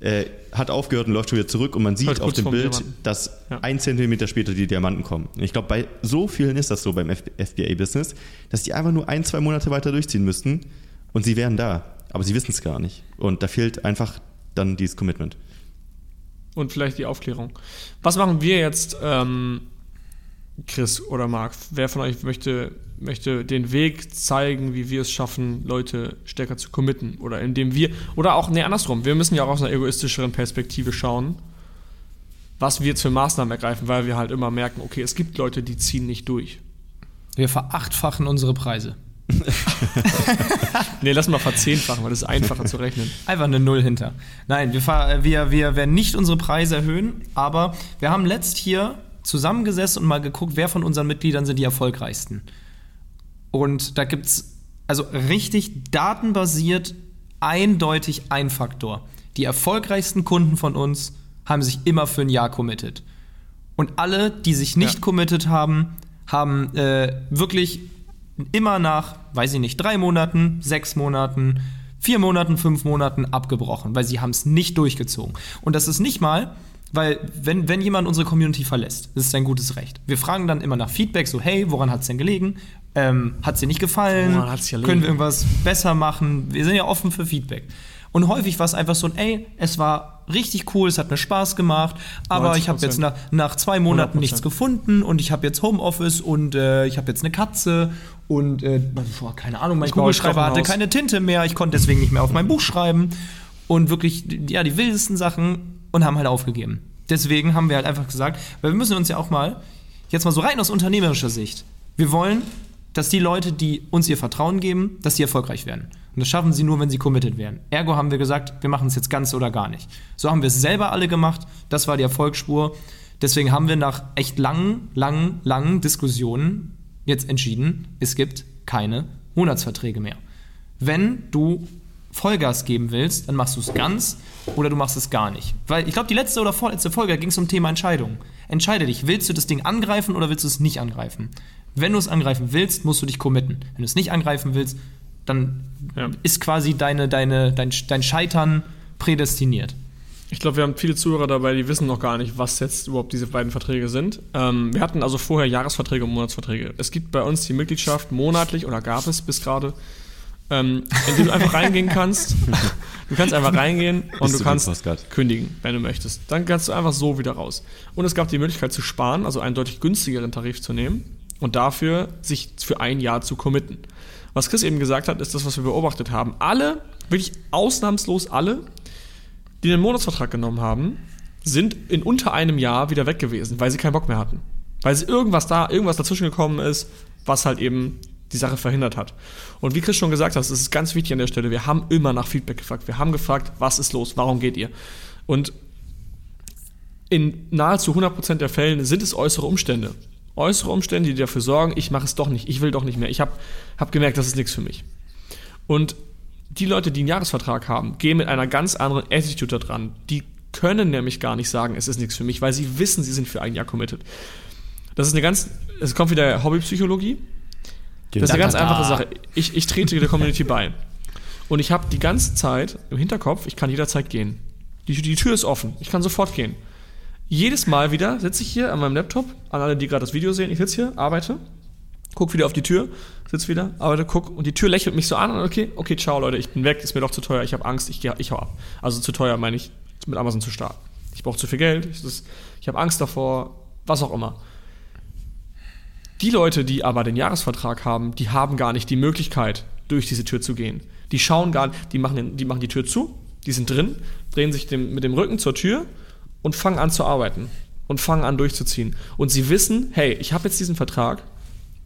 äh, hat aufgehört und läuft schon wieder zurück und man sieht Halt auf dem Bild, Diamanten. dass Ja. ein Zentimeter später die Diamanten kommen. Und ich glaube, bei so vielen ist das so beim FBA-Business, dass die einfach nur ein, zwei Monate weiter durchziehen müssten und sie wären da. Aber sie wissen es gar nicht. Und da fehlt einfach dann dieses Commitment. Und vielleicht die Aufklärung. Was machen wir jetzt, ähm, Chris oder Marc? Wer von euch möchte, möchte den Weg zeigen, wie wir es schaffen, Leute stärker zu committen? Oder indem wir, oder auch, nee, andersrum. Wir müssen ja auch aus einer egoistischeren Perspektive schauen, was wir jetzt für Maßnahmen ergreifen, weil wir halt immer merken, okay, es gibt Leute, die ziehen nicht durch. Wir verachtfachen unsere Preise. Nee, lass mal verzehnfachen, weil das ist einfacher zu rechnen. Einfach eine Null hinter. Nein, wir, ver- wir, wir werden nicht unsere Preise erhöhen, aber wir haben letzt hier zusammengesessen und mal geguckt, wer von unseren Mitgliedern sind die erfolgreichsten. Und da gibt es also richtig datenbasiert eindeutig ein Faktor. Die erfolgreichsten Kunden von uns haben sich immer für ein Jahr committed. Und alle, die sich nicht Ja. committed haben, haben äh, wirklich immer nach, weiß ich nicht, drei Monaten, sechs Monaten, vier Monaten, fünf Monaten abgebrochen, weil sie haben es nicht durchgezogen. Und das ist nicht mal, weil wenn, wenn jemand unsere Community verlässt, das ist sein gutes Recht. Wir fragen dann immer nach Feedback, so hey, woran hat es denn gelegen? Ähm, hat es dir nicht gefallen? Woran hat's gelegen? Können wir irgendwas besser machen? Wir sind ja offen für Feedback. Und häufig war es einfach so ey, es war richtig cool, es hat mir Spaß gemacht, aber ich habe 90%. jetzt nach, nach zwei Monaten 100%. nichts gefunden und ich habe jetzt Homeoffice und äh, ich habe jetzt eine Katze und äh, boah, keine Ahnung, mein Kugelschreiber hatte keine Tinte mehr, ich konnte deswegen nicht mehr auf mein Buch schreiben und wirklich, ja, die wildesten Sachen und haben halt aufgegeben. Deswegen haben wir halt einfach gesagt, weil wir müssen uns ja auch mal, jetzt mal so rein aus unternehmerischer Sicht, wir wollen, dass die Leute, die uns ihr Vertrauen geben, dass sie erfolgreich werden. Und das schaffen sie nur, wenn sie committed werden. Ergo haben wir gesagt, wir machen es jetzt ganz oder gar nicht. So haben wir es selber alle gemacht. Das war die Erfolgsspur. Deswegen haben wir nach echt langen, langen, langen Diskussionen jetzt entschieden, es gibt keine Monatsverträge mehr. Wenn du Vollgas geben willst, dann machst du es ganz oder du machst es gar nicht. Weil ich glaube, die letzte oder vorletzte Folge ging es um Thema Entscheidung. Entscheide dich, willst du das Ding angreifen oder willst du es nicht angreifen? Wenn du es angreifen willst, musst du dich committen. Wenn du es nicht angreifen willst, dann Ja. ist quasi deine, deine, dein, dein Scheitern prädestiniert. Ich glaube, wir haben viele Zuhörer dabei, die wissen noch gar nicht, was jetzt überhaupt diese beiden Verträge sind. Ähm, wir hatten also vorher Jahresverträge und Monatsverträge. Es gibt bei uns die Mitgliedschaft monatlich oder gab es bis gerade, ähm, in die du einfach reingehen kannst. Du kannst einfach reingehen und Bist du kannst Pascal? kündigen, wenn du möchtest. Dann kannst du einfach so wieder raus. Und es gab die Möglichkeit zu sparen, also einen deutlich günstigeren Tarif zu nehmen und dafür sich für ein Jahr zu committen. Was Chris eben gesagt hat, ist das, was wir beobachtet haben. Alle, wirklich ausnahmslos alle, die den Monatsvertrag genommen haben, sind in unter einem Jahr wieder weg gewesen, weil sie keinen Bock mehr hatten. Weil sie irgendwas da, irgendwas dazwischen gekommen ist, was halt eben die Sache verhindert hat. Und wie Chris schon gesagt hat, es ist ganz wichtig an der Stelle, wir haben immer nach Feedback gefragt. Wir haben gefragt, was ist los, warum geht ihr? Und in nahezu 100% der Fällen sind es äußere Umstände. Äußere Umstände, die dafür sorgen, ich mache es doch nicht, ich will doch nicht mehr. Ich habe hab gemerkt, das ist nichts für mich. Und die Leute, die einen Jahresvertrag haben, gehen mit einer ganz anderen Attitude da dran. Die können nämlich gar nicht sagen, es ist nichts für mich, weil sie wissen, sie sind für ein Jahr committed. Das ist eine ganz, es kommt wieder Hobbypsychologie. Das ist eine ganz einfache Sache. Ich, ich trete der Community bei. Und ich habe die ganze Zeit im Hinterkopf, ich kann jederzeit gehen. Die, die Tür ist offen. Ich kann sofort gehen. Jedes Mal wieder sitze ich hier an meinem Laptop, an alle, die gerade das Video sehen. Ich sitze hier, arbeite, guck wieder auf die Tür, sitze wieder, arbeite, guck und die Tür lächelt mich so an und okay, okay, ciao Leute, ich bin weg, ist mir doch zu teuer, ich habe Angst, ich, geh- ich hau ab. Also zu teuer meine ich, mit Amazon zu starten. Ich brauche zu viel Geld, ich, ich habe Angst davor, was auch immer. Die Leute, die aber den Jahresvertrag haben, die haben gar nicht die Möglichkeit, durch diese Tür zu gehen. Die schauen gar die machen, den, die machen die Tür zu, die sind drin, drehen sich dem, mit dem Rücken zur Tür und fangen an zu arbeiten und fangen an durchzuziehen. Und sie wissen, hey, ich habe jetzt diesen Vertrag,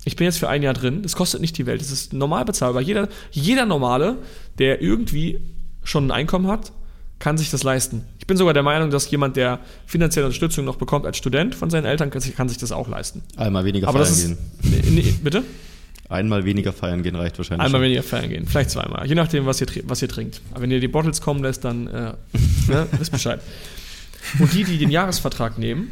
ich bin jetzt für ein Jahr drin, das kostet nicht die Welt, das ist normal bezahlbar. Jeder, jeder Normale, der irgendwie schon ein Einkommen hat, kann sich das leisten. Ich bin sogar der Meinung, dass jemand, der finanzielle Unterstützung noch bekommt als Student von seinen Eltern, kann sich, kann sich das auch leisten. Einmal weniger Aber feiern ist. gehen. Nee, bitte? Einmal weniger feiern gehen reicht wahrscheinlich. Einmal schon. weniger feiern gehen. Vielleicht zweimal. Je nachdem, was ihr, was ihr trinkt. Aber wenn ihr die Bottles kommen lässt, dann äh, ne, wisst Bescheid. Und die, die den Jahresvertrag nehmen,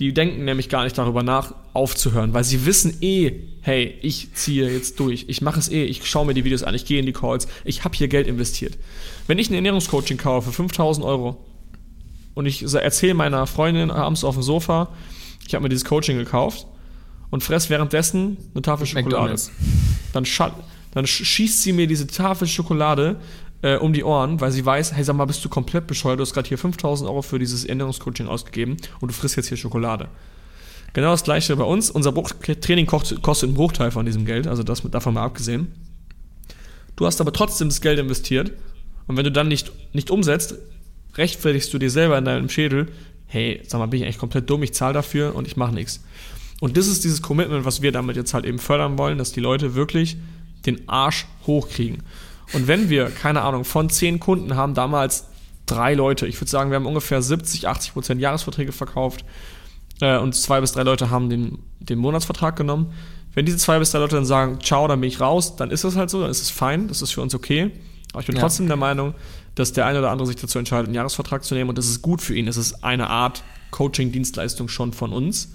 Die denken nämlich gar nicht darüber nach, aufzuhören, weil sie wissen eh, hey, ich ziehe jetzt durch, ich mache es eh, ich schaue mir die Videos an, ich gehe in die Calls, ich habe hier Geld investiert. Wenn ich ein Ernährungscoaching kaufe für 5000 Euro und ich erzähle meiner Freundin abends auf dem Sofa, ich habe mir dieses Coaching gekauft und fress währenddessen eine Tafel Schokolade, McDonald's. dann, dann sch- schießt sie mir diese Tafel Schokolade äh, um die Ohren, weil sie weiß, hey, sag mal, bist du komplett bescheuert, du hast gerade hier 5000 Euro für dieses Ernährungscoaching ausgegeben und du frisst jetzt hier Schokolade. Genau das gleiche bei uns. Unser Bruch Training kostet einen Bruchteil von diesem Geld, also das davon mal abgesehen. Du hast aber trotzdem das Geld investiert und wenn du dann nicht, nicht umsetzt, rechtfertigst du dir selber in deinem Schädel, hey, sag mal, bin ich eigentlich komplett dumm, ich zahle dafür und ich mache nichts. Und das ist dieses Commitment, was wir damit jetzt halt eben fördern wollen, dass die Leute wirklich den Arsch hochkriegen. Und wenn wir, keine Ahnung, von zehn Kunden haben damals drei Leute, ich würde sagen, wir haben ungefähr 70, 80 Prozent Jahresverträge verkauft äh, und zwei bis drei Leute haben den, den Monatsvertrag genommen. Wenn diese zwei bis drei Leute dann sagen, ciao, dann bin ich raus, dann ist das halt so, dann ist es fein, das ist für uns okay. Aber ich bin Ja. trotzdem der Meinung, dass der eine oder andere sich dazu entscheidet, einen Jahresvertrag zu nehmen und das ist gut für ihn. Das ist eine Art Coaching-Dienstleistung schon von uns.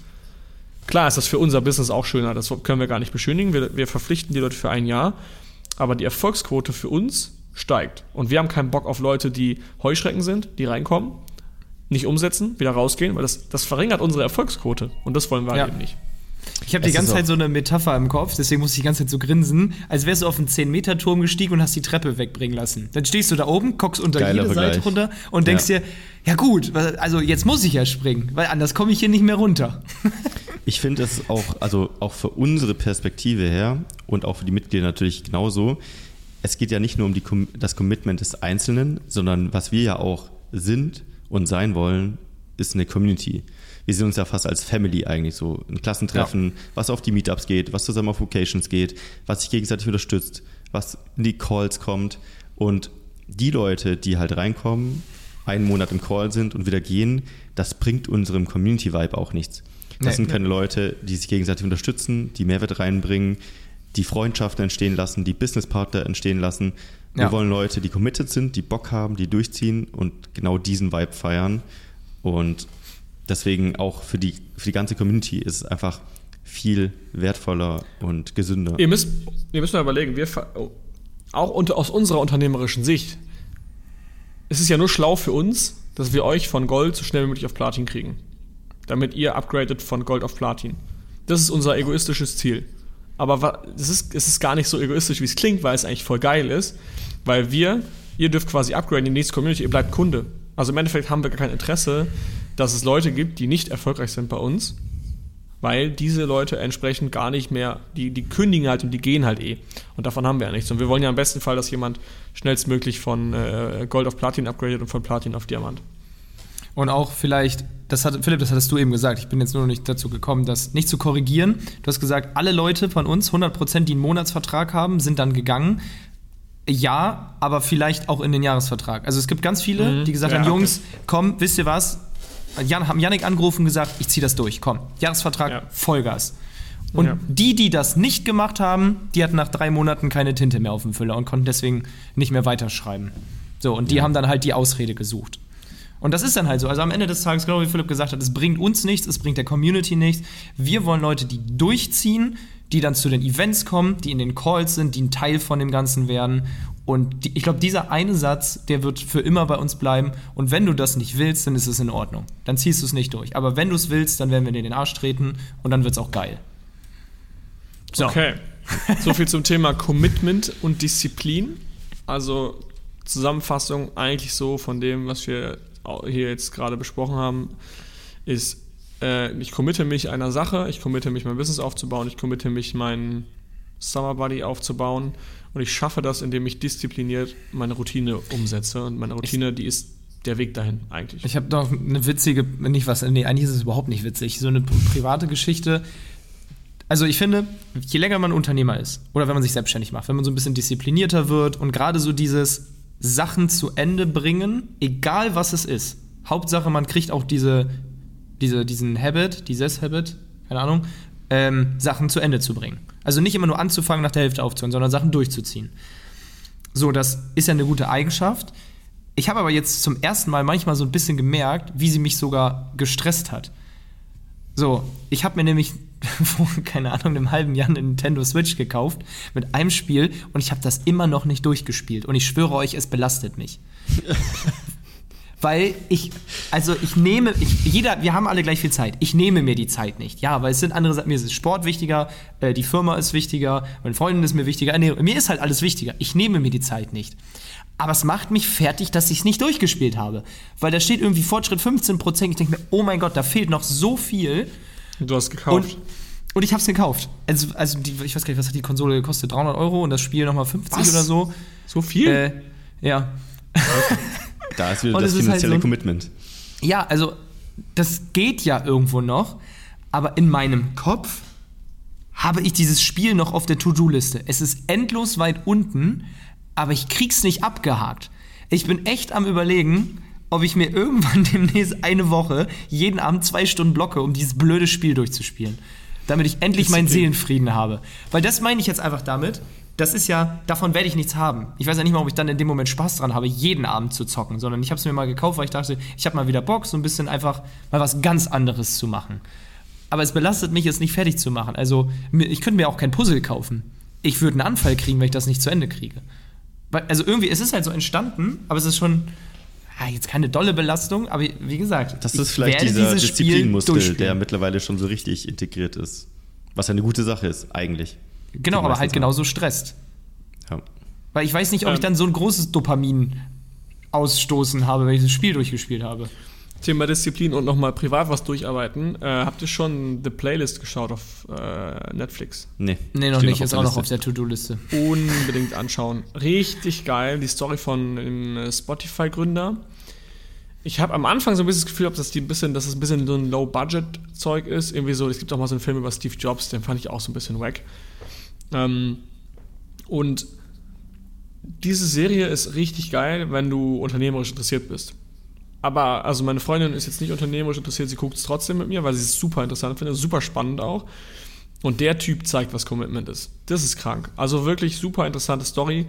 Klar ist das für unser Business auch schöner, das können wir gar nicht beschönigen. Wir, wir verpflichten die Leute für ein Jahr, aber die Erfolgsquote für uns steigt. Und wir haben keinen Bock auf Leute, die Heuschrecken sind, die reinkommen, nicht umsetzen, wieder rausgehen, weil das, das verringert unsere Erfolgsquote. Und das wollen wir Ja. halt eben nicht. Ich habe die ganze Zeit so eine Metapher im Kopf, deswegen muss ich die ganze Zeit so grinsen, als wärst du auf einen 10-Meter-Turm gestiegen und hast die Treppe wegbringen lassen. Dann stehst du da oben, guckst unter Geiler jede Seite Vergleich. runter und denkst Ja. dir, ja gut, also jetzt muss ich ja springen, weil anders komme ich hier nicht mehr runter. Ich finde es auch, also auch für unsere Perspektive her und auch für die Mitglieder natürlich genauso. Es geht ja nicht nur um die, das Commitment des Einzelnen, sondern was wir ja auch sind und sein wollen, ist eine Community. Wir sehen uns ja fast als Family eigentlich so. Ein Klassentreffen, was auf die Meetups geht, was zusammen auf Vocations geht, was sich gegenseitig unterstützt, was in die Calls kommt. Und die Leute, die halt reinkommen, einen Monat im Call sind und wieder gehen, das bringt unserem Community-Vibe auch nichts. Das Nee. sind keine Leute, die sich gegenseitig unterstützen, die Mehrwert reinbringen, die Freundschaften entstehen lassen, die Businesspartner entstehen lassen. Wir Ja. wollen Leute, die committed sind, die Bock haben, die durchziehen und genau diesen Vibe feiern. Und deswegen auch für die, für die ganze Community ist es einfach viel wertvoller und gesünder. Ihr müsst, ihr müsst mal überlegen, wir oh, auch unter, aus unserer unternehmerischen Sicht, es ist ja nur schlau für uns, dass wir euch von Gold so schnell wie möglich auf Platin kriegen. Damit ihr upgradet von Gold auf Platin. Das ist unser egoistisches Ziel. Aber es ist, es ist gar nicht so egoistisch, wie es klingt, weil es eigentlich voll geil ist. Weil wir, ihr dürft quasi upgraden in die nächste Community, ihr bleibt Kunde. Also im Endeffekt haben wir gar kein Interesse, dass es Leute gibt, die nicht erfolgreich sind bei uns, weil diese Leute entsprechend gar nicht mehr, die, die kündigen halt und die gehen halt eh. Und davon haben wir ja nichts. Und wir wollen ja im besten Fall, dass jemand schnellstmöglich von äh, Gold auf Platin upgradet und von Platin auf Diamant. Und auch vielleicht, das hat, Philipp, das hattest du eben gesagt, ich bin jetzt nur noch nicht dazu gekommen, das nicht zu korrigieren. Du hast gesagt, alle Leute von uns, 100%, die einen Monatsvertrag haben, sind dann gegangen. Ja, aber vielleicht auch in den Jahresvertrag. Also es gibt ganz viele, Mhm. die gesagt Ja, haben, okay. Jungs, komm, wisst ihr was? Jan, haben Yannick angerufen und gesagt, ich ziehe das durch, komm. Jahresvertrag, Ja. Vollgas. Und Ja. die, die das nicht gemacht haben, die hatten nach drei Monaten keine Tinte mehr auf dem Füller und konnten deswegen nicht mehr weiterschreiben. So, und die haben dann halt die Ausrede gesucht. Und das ist dann halt so. Also am Ende des Tages, genau wie Philipp gesagt hat, es bringt uns nichts, es bringt der Community nichts. Wir wollen Leute, die durchziehen, die dann zu den Events kommen, die in den Calls sind, die ein Teil von dem Ganzen werden. Und die, ich glaube, dieser eine Satz, der wird für immer bei uns bleiben. Und wenn du das nicht willst, dann ist es in Ordnung. Dann ziehst du es nicht durch. Aber wenn du es willst, dann werden wir dir in den Arsch treten und dann wird es auch geil. So. Okay. So viel zum Thema Commitment und Disziplin. Also Zusammenfassung eigentlich so von dem, was wir hier jetzt gerade besprochen haben, ist, äh, ich committe mich einer Sache, ich committe mich mein Business aufzubauen, ich committe mich meinen Summer Buddy aufzubauen und ich schaffe das, indem ich diszipliniert meine Routine umsetze und meine Routine, die ist der Weg dahin eigentlich. Ich habe noch eine witzige, nicht was, nee, eigentlich ist es überhaupt nicht witzig, so eine pri- private Geschichte. Also ich finde, je länger man Unternehmer ist oder wenn man sich selbstständig macht, wenn man so ein bisschen disziplinierter wird und gerade so dieses Sachen zu Ende bringen, egal was es ist. Hauptsache, man kriegt auch diese, diese, diesen Habit, dieses Habit, keine Ahnung, ähm, Sachen zu Ende zu bringen. Also nicht immer nur anzufangen, nach der Hälfte aufzuhören, sondern Sachen durchzuziehen. So, das ist ja eine gute Eigenschaft. Ich habe aber jetzt zum ersten Mal manchmal so ein bisschen gemerkt, wie sie mich sogar gestresst hat. So, ich habe mir nämlich vor, keine Ahnung, einem halben Jahr eine Nintendo Switch gekauft mit einem Spiel und ich habe das immer noch nicht durchgespielt. Und ich schwöre euch, es belastet mich. weil ich, also ich nehme, ich, jeder, wir haben alle gleich viel Zeit. Ich nehme mir die Zeit nicht. Ja, weil es sind andere Sachen. Mir ist Sport wichtiger, äh, die Firma ist wichtiger, meine Freundin ist mir wichtiger. Nee, mir ist halt alles wichtiger. Ich nehme mir die Zeit nicht. Aber es macht mich fertig, dass ich es nicht durchgespielt habe. Weil da steht irgendwie Fortschritt 15%. Ich denke mir, oh mein Gott, da fehlt noch so viel. Du hast gekauft. Und, und ich habe es gekauft. Also, also die, ich weiß gar nicht, was hat die Konsole gekostet? 300 Euro und das Spiel nochmal 50 Was? oder so. so viel? Äh, ja. Da ist wieder Und das halt finanzielle so ein- Commitment. Ja, also das geht ja irgendwo noch, aber in meinem Kopf habe ich dieses Spiel noch auf der To-Do-Liste. Es ist endlos weit unten, aber ich krieg's nicht abgehakt. Ich bin echt am überlegen, ob ich mir irgendwann demnächst eine Woche jeden Abend zwei Stunden blocke, um dieses blöde Spiel durchzuspielen. Damit ich endlich meinen. Seelenfrieden habe. Weil das meine ich jetzt einfach damit. Das ist ja, davon werde ich nichts haben. Ich weiß ja nicht mal, ob ich dann in dem Moment Spaß dran habe, jeden Abend zu zocken, sondern ich habe es mir mal gekauft, weil ich dachte, ich habe mal wieder Bock, so ein bisschen einfach mal was ganz anderes zu machen. Aber es belastet mich, es nicht fertig zu machen. Also, ich könnte mir auch kein Puzzle kaufen. Ich würde einen Anfall kriegen, wenn ich das nicht zu Ende kriege. Also irgendwie, es ist halt so entstanden, aber es ist schon, ja, jetzt keine dolle Belastung, aber wie gesagt, Das ist vielleicht dieser Disziplinmuskel, der mittlerweile schon so richtig integriert ist. Was ja eine gute Sache ist, eigentlich. Genau, aber halt sagen. genauso stresst. Ja. Weil ich weiß nicht, ob ich Ähm. dann so ein großes Dopamin ausstoßen habe, wenn ich das Spiel durchgespielt habe. Thema Disziplin und nochmal privat was durcharbeiten. Äh, habt ihr schon The Playlist geschaut auf äh, Netflix? Nee, Nee, noch steht nicht, ist der auch noch auf der To-Do-Liste. Unbedingt anschauen. Richtig geil. Die Story von dem äh, Spotify-Gründer. Ich habe am Anfang so ein bisschen das Gefühl, ob das die ein bisschen, dass es ein bisschen so ein Low-Budget-Zeug ist. Irgendwie so, es gibt auch mal so einen Film über Steve Jobs, den fand ich auch so ein bisschen wack. Ähm, und diese Serie ist richtig geil, wenn du unternehmerisch interessiert bist. Aber, also meine Freundin ist jetzt nicht unternehmerisch interessiert, sie guckt es trotzdem mit mir, weil sie es super interessant findet, super spannend auch. Und der Typ zeigt, was Commitment ist. Das ist krank. Also wirklich super interessante Story.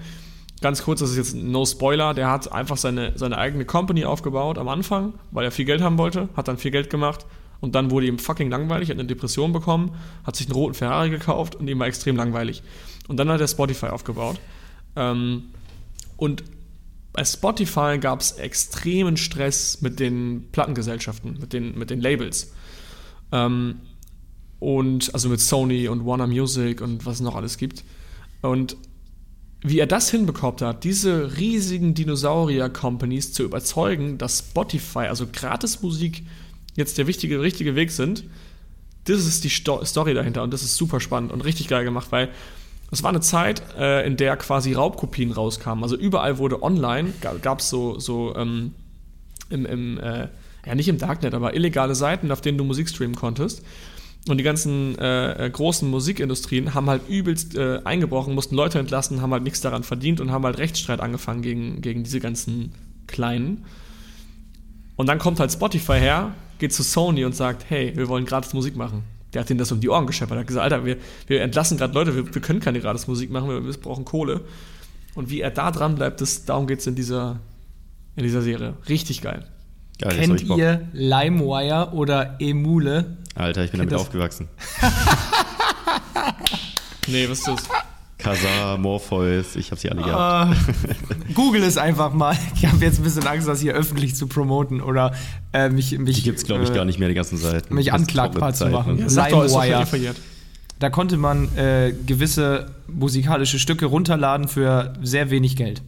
Ganz kurz, das ist jetzt no Spoiler, der hat einfach seine, seine eigene Company aufgebaut am Anfang, weil er viel Geld haben wollte, hat dann viel Geld gemacht und dann wurde ihm fucking langweilig, hat eine Depression bekommen, hat sich einen roten Ferrari gekauft und ihm war extrem langweilig. Und dann hat er Spotify aufgebaut. Ähm, und bei Spotify gab es extremen Stress mit den Plattengesellschaften, mit den, mit den Labels. Ähm, und also mit Sony und Warner Music und was es noch alles gibt. Und wie er das hinbekommt hat, diese riesigen Dinosaurier-Companies zu überzeugen, dass Spotify, also Gratis-Musik, jetzt der wichtige, richtige Weg sind, das ist die Sto Story dahinter und das ist super spannend und richtig geil gemacht, weil es war eine Zeit, äh, in der quasi Raubkopien rauskamen. Also überall wurde online, gab es so, so ähm, im, im äh, ja nicht im Darknet, aber illegale Seiten, auf denen du Musik streamen konntest. Und die ganzen äh, äh, großen Musikindustrien haben halt übelst äh, eingebrochen, mussten Leute entlassen, haben halt nichts daran verdient und haben halt Rechtsstreit angefangen gegen, gegen diese ganzen Kleinen. Und dann kommt halt Spotify her, geht zu Sony und sagt, hey, wir wollen gratis Musik machen. Der hat denen das um die Ohren gescheppert. Er hat gesagt, Alter, wir, wir entlassen gerade Leute, wir, wir können keine gratis Musik machen, wir, wir brauchen Kohle. Und wie er da dran bleibt, das, darum geht es in dieser, in dieser Serie. Richtig geil. Geil, Kennt ihr LimeWire oder Emule? Alter, ich bin Kennt damit das? aufgewachsen. Nee, was ist das? Kazaa, Morpheus, ich habe sie alle gehabt. Ah, Google es einfach mal. Ich habe jetzt ein bisschen Angst, das hier öffentlich zu promoten oder äh, mich, mich Die gibt es, glaube ich, äh, gar nicht mehr, die ganzen Seiten. mich Das anklagbar zu Zeiten. machen. Ja, ist doch LimeWire. Da konnte man äh, gewisse musikalische Stücke runterladen für sehr wenig Geld.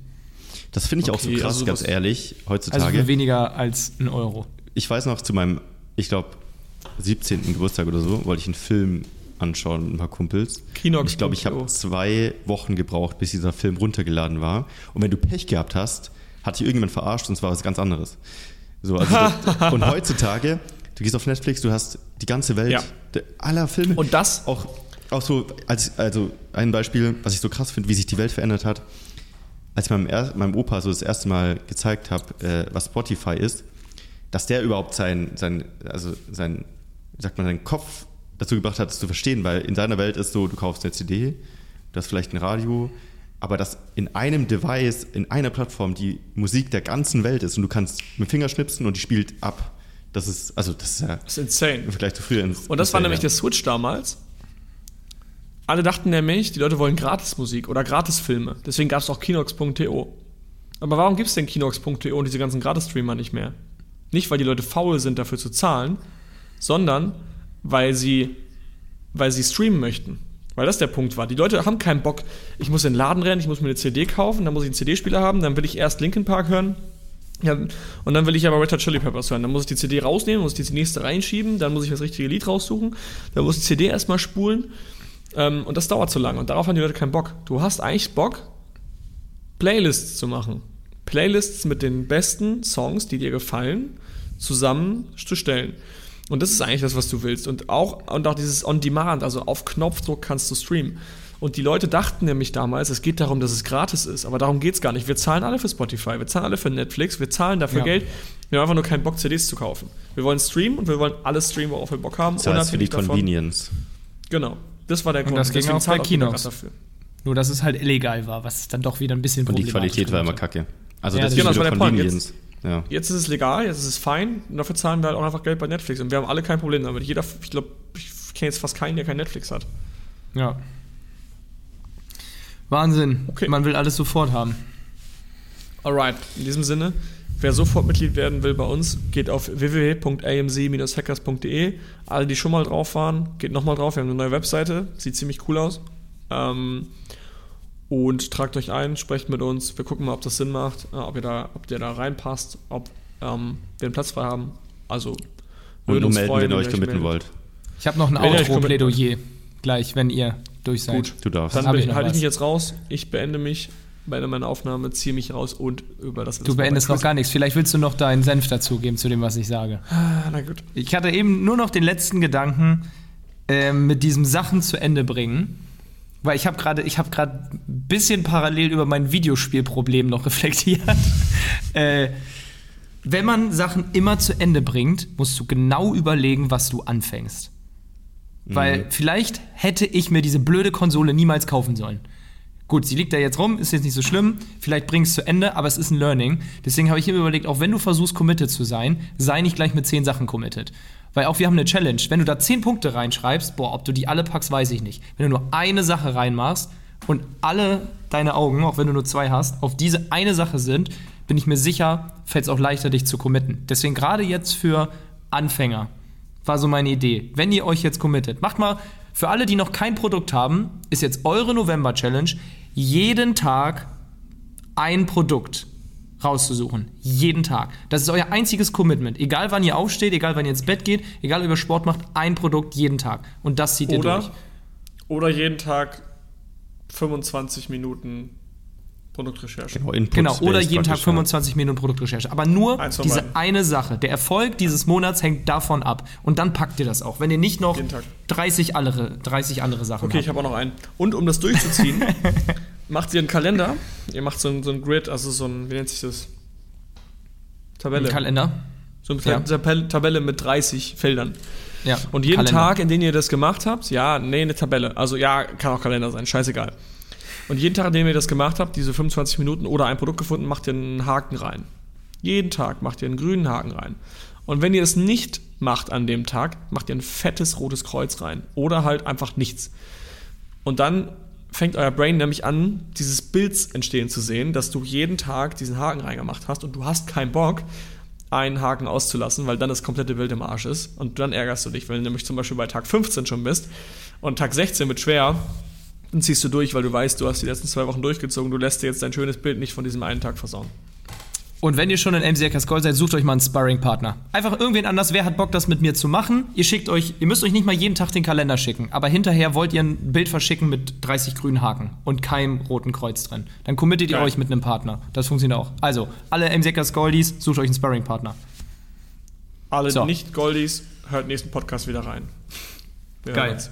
Das finde ich auch so Okay, krass, also ganz ehrlich, Also heutzutage. für weniger als ein Euro. ich weiß noch, zu meinem, ich glaube, 17. Geburtstag oder so, wollte ich einen Film anschauen mit ein paar Kumpels. Kinox ich glaube, ich habe zwei Wochen gebraucht, bis dieser Film runtergeladen war. Und wenn du Pech gehabt hast, hat dich irgendjemand verarscht und es war was ganz anderes. So, also das, und heutzutage, du gehst auf Netflix, du hast die ganze Welt Ja. aller Filme. Und das- auch, auch so, als, also ein Beispiel, was ich so krass finde, wie sich die Welt verändert hat. Als ich meinem, er, meinem Opa so das erste Mal gezeigt habe, äh, was Spotify ist, dass der überhaupt sein, sein, also sein, sagt man, seinen Kopf dazu gebracht hat, es zu verstehen, weil in seiner Welt ist so, du kaufst eine CD, du hast vielleicht ein Radio, aber dass in einem Device, in einer Plattform die Musik der ganzen Welt ist und du kannst mit dem Finger schnipsen und die spielt ab. Das ist, also das ist ja Das ist insane. im Vergleich zu früher. ins- Und das war nämlich der Switch damals. Alle dachten nämlich, die Leute wollen Gratismusik oder Gratisfilme. Deswegen gab es auch Kinox.to. Aber warum gibt es denn Kinox.to und diese ganzen Gratis-Streamer nicht mehr? Nicht, weil die Leute faul sind, dafür zu zahlen, sondern weil sie, weil sie streamen möchten. Weil das der Punkt war. Die Leute haben keinen Bock, ich muss in den Laden rennen, ich muss mir eine CD kaufen, dann muss ich einen CD-Spieler haben, dann will ich erst Linkin Park hören, ja, und dann will ich aber Red Hot Chili Peppers hören. Dann muss ich die CD rausnehmen, muss die nächste reinschieben, dann muss ich das richtige Lied raussuchen, dann muss ich die CD erstmal spulen. Ähm, und das dauert zu lange. Und darauf haben die Leute keinen Bock. Du hast eigentlich Bock, Playlists zu machen. Playlists mit den besten Songs, die dir gefallen, zusammenzustellen. Und das ist eigentlich das, was du willst. Und auch, und auch dieses On-Demand, also auf Knopfdruck kannst du streamen. Und die Leute dachten nämlich damals, es geht darum, dass es gratis ist. Aber darum geht es gar nicht. Wir zahlen alle für Spotify, wir zahlen alle für Netflix, wir zahlen dafür Ja. Geld. Wir haben einfach nur keinen Bock, CDs zu kaufen. Wir wollen streamen und wir wollen alles streamen, worauf wir Bock haben. Das heißt für die davon. Convenience. Genau. Das war der Und Grund. das ging auch bei grad dafür. Nur, dass es halt illegal war, was dann doch wieder ein bisschen Und die Qualität war immer kacke. Also Ja, das das ist genau, das war der Point. Ja. Jetzt ist es legal, jetzt ist es fein und dafür zahlen wir halt auch einfach Geld bei Netflix. Und wir haben alle kein Problem damit. Jeder, ich glaube, ich kenne jetzt fast keinen, der kein Netflix hat. Ja. Wahnsinn. Okay. Man will alles sofort haben. Alright, in diesem Sinne, wer sofort Mitglied werden will bei uns, geht auf www.amc-hackers.de. Alle, die schon mal drauf waren, geht nochmal drauf. Wir haben eine neue Webseite, sieht ziemlich cool aus. Ähm, und tragt euch ein, sprecht mit uns. Wir gucken mal, ob das Sinn macht, äh, ob, ihr da, ob der da reinpasst, ob ähm, wir einen Platz frei haben. Also, Und würden nur uns melden, freuen, wenn ihr euch committen wollt. Ich habe noch ein ihr Outro-Plädoyer gleich, wenn ihr durch seid. Gut. Du darfst. Dann hab ich halte ich mich jetzt raus. Ich beende mich bei meiner Aufnahme, ziehe mich raus und über das Du beendest noch gar nichts. Vielleicht willst du noch deinen Senf dazugeben zu dem, was ich sage. Ah, na gut. Ich hatte eben nur noch den letzten Gedanken ähm, mit diesem Sachen zu Ende bringen. Weil ich habe gerade, ich habe gerade ein bisschen parallel über mein Videospielproblem noch reflektiert. äh, wenn man Sachen immer zu Ende bringt, musst du genau überlegen, was du anfängst. Weil vielleicht hätte ich mir diese blöde Konsole niemals kaufen sollen. Gut, sie liegt da jetzt rum, ist jetzt nicht so schlimm. Vielleicht bring es zu Ende, aber es ist ein Learning. Deswegen habe ich immer überlegt, auch wenn du versuchst, committed zu sein, sei nicht gleich mit zehn Sachen committed. Weil auch wir haben eine Challenge. Wenn du da zehn Punkte reinschreibst, boah, ob du die alle packst, weiß ich nicht. Wenn du nur eine Sache reinmachst und alle deine Augen, auch wenn du nur zwei hast, auf diese eine Sache sind, bin ich mir sicher, fällt es auch leichter, dich zu committen. Deswegen gerade jetzt für Anfänger war so meine Idee. Wenn ihr euch jetzt committet, macht mal für alle, die noch kein Produkt haben, ist jetzt eure November-Challenge, jeden Tag ein Produkt rauszusuchen. Jeden Tag. Das ist euer einziges Commitment. Egal wann ihr aufsteht, egal wann ihr ins Bett geht, egal ob ihr Sport macht, ein Produkt jeden Tag. Und das zieht ihr Oder, durch. oder jeden Tag 25 Minuten Produktrecherche. Genau, Input Genau, oder jeden Tag praktisch, ja. 25 Minuten Produktrecherche. Aber nur Eins von diese beiden. eine Sache. Der Erfolg dieses Monats hängt davon ab. Und dann packt ihr das auch. Wenn ihr nicht noch Jeden Tag. 30 andere, 30 andere Sachen Okay, ich habt. habe auch noch einen. Und um das durchzuziehen, macht ihr einen Kalender. Ihr macht so ein, so ein Grid, also so ein, wie nennt sich das? Tabelle. Ein Kalender. so eine Ja. Tabelle, Tabelle mit 30 Feldern. Ja. Und jeden Kalender. Tag, in dem ihr das gemacht habt, ja, nee, eine Tabelle. Also ja, kann auch Kalender sein, scheißegal. Und jeden Tag, in dem ihr das gemacht habt, diese 25 Minuten oder ein Produkt gefunden, macht ihr einen Haken rein. Jeden Tag macht ihr einen grünen Haken rein. Und wenn ihr es nicht macht an dem Tag, macht ihr ein fettes rotes Kreuz rein. Oder halt einfach nichts. Und dann fängt euer Brain nämlich an, dieses Bild entstehen zu sehen, dass du jeden Tag diesen Haken reingemacht hast und du hast keinen Bock, einen Haken auszulassen, weil dann das komplette Bild im Arsch ist. Und dann ärgerst du dich, wenn du nämlich zum Beispiel bei Tag 15 schon bist und Tag 16 wird schwer, dann ziehst du durch, weil du weißt, du hast die letzten zwei Wochen durchgezogen, du lässt dir jetzt dein schönes Bild nicht von diesem einen Tag versauen. Und wenn ihr schon in MCRK Gold seid, sucht euch mal einen Sparring-Partner. Einfach irgendwen anders, wer hat Bock, das mit mir zu machen? Ihr schickt euch, ihr müsst euch nicht mal jeden Tag den Kalender schicken, aber hinterher wollt ihr ein Bild verschicken mit 30 grünen Haken und keinem roten Kreuz drin. Dann committet ihr Geil. euch mit einem Partner. Das funktioniert auch. Also, alle MCRK Goldies, sucht euch einen Sparring-Partner. Alle So. nicht Goldies, hört nächsten Podcast wieder rein. Wir hören uns.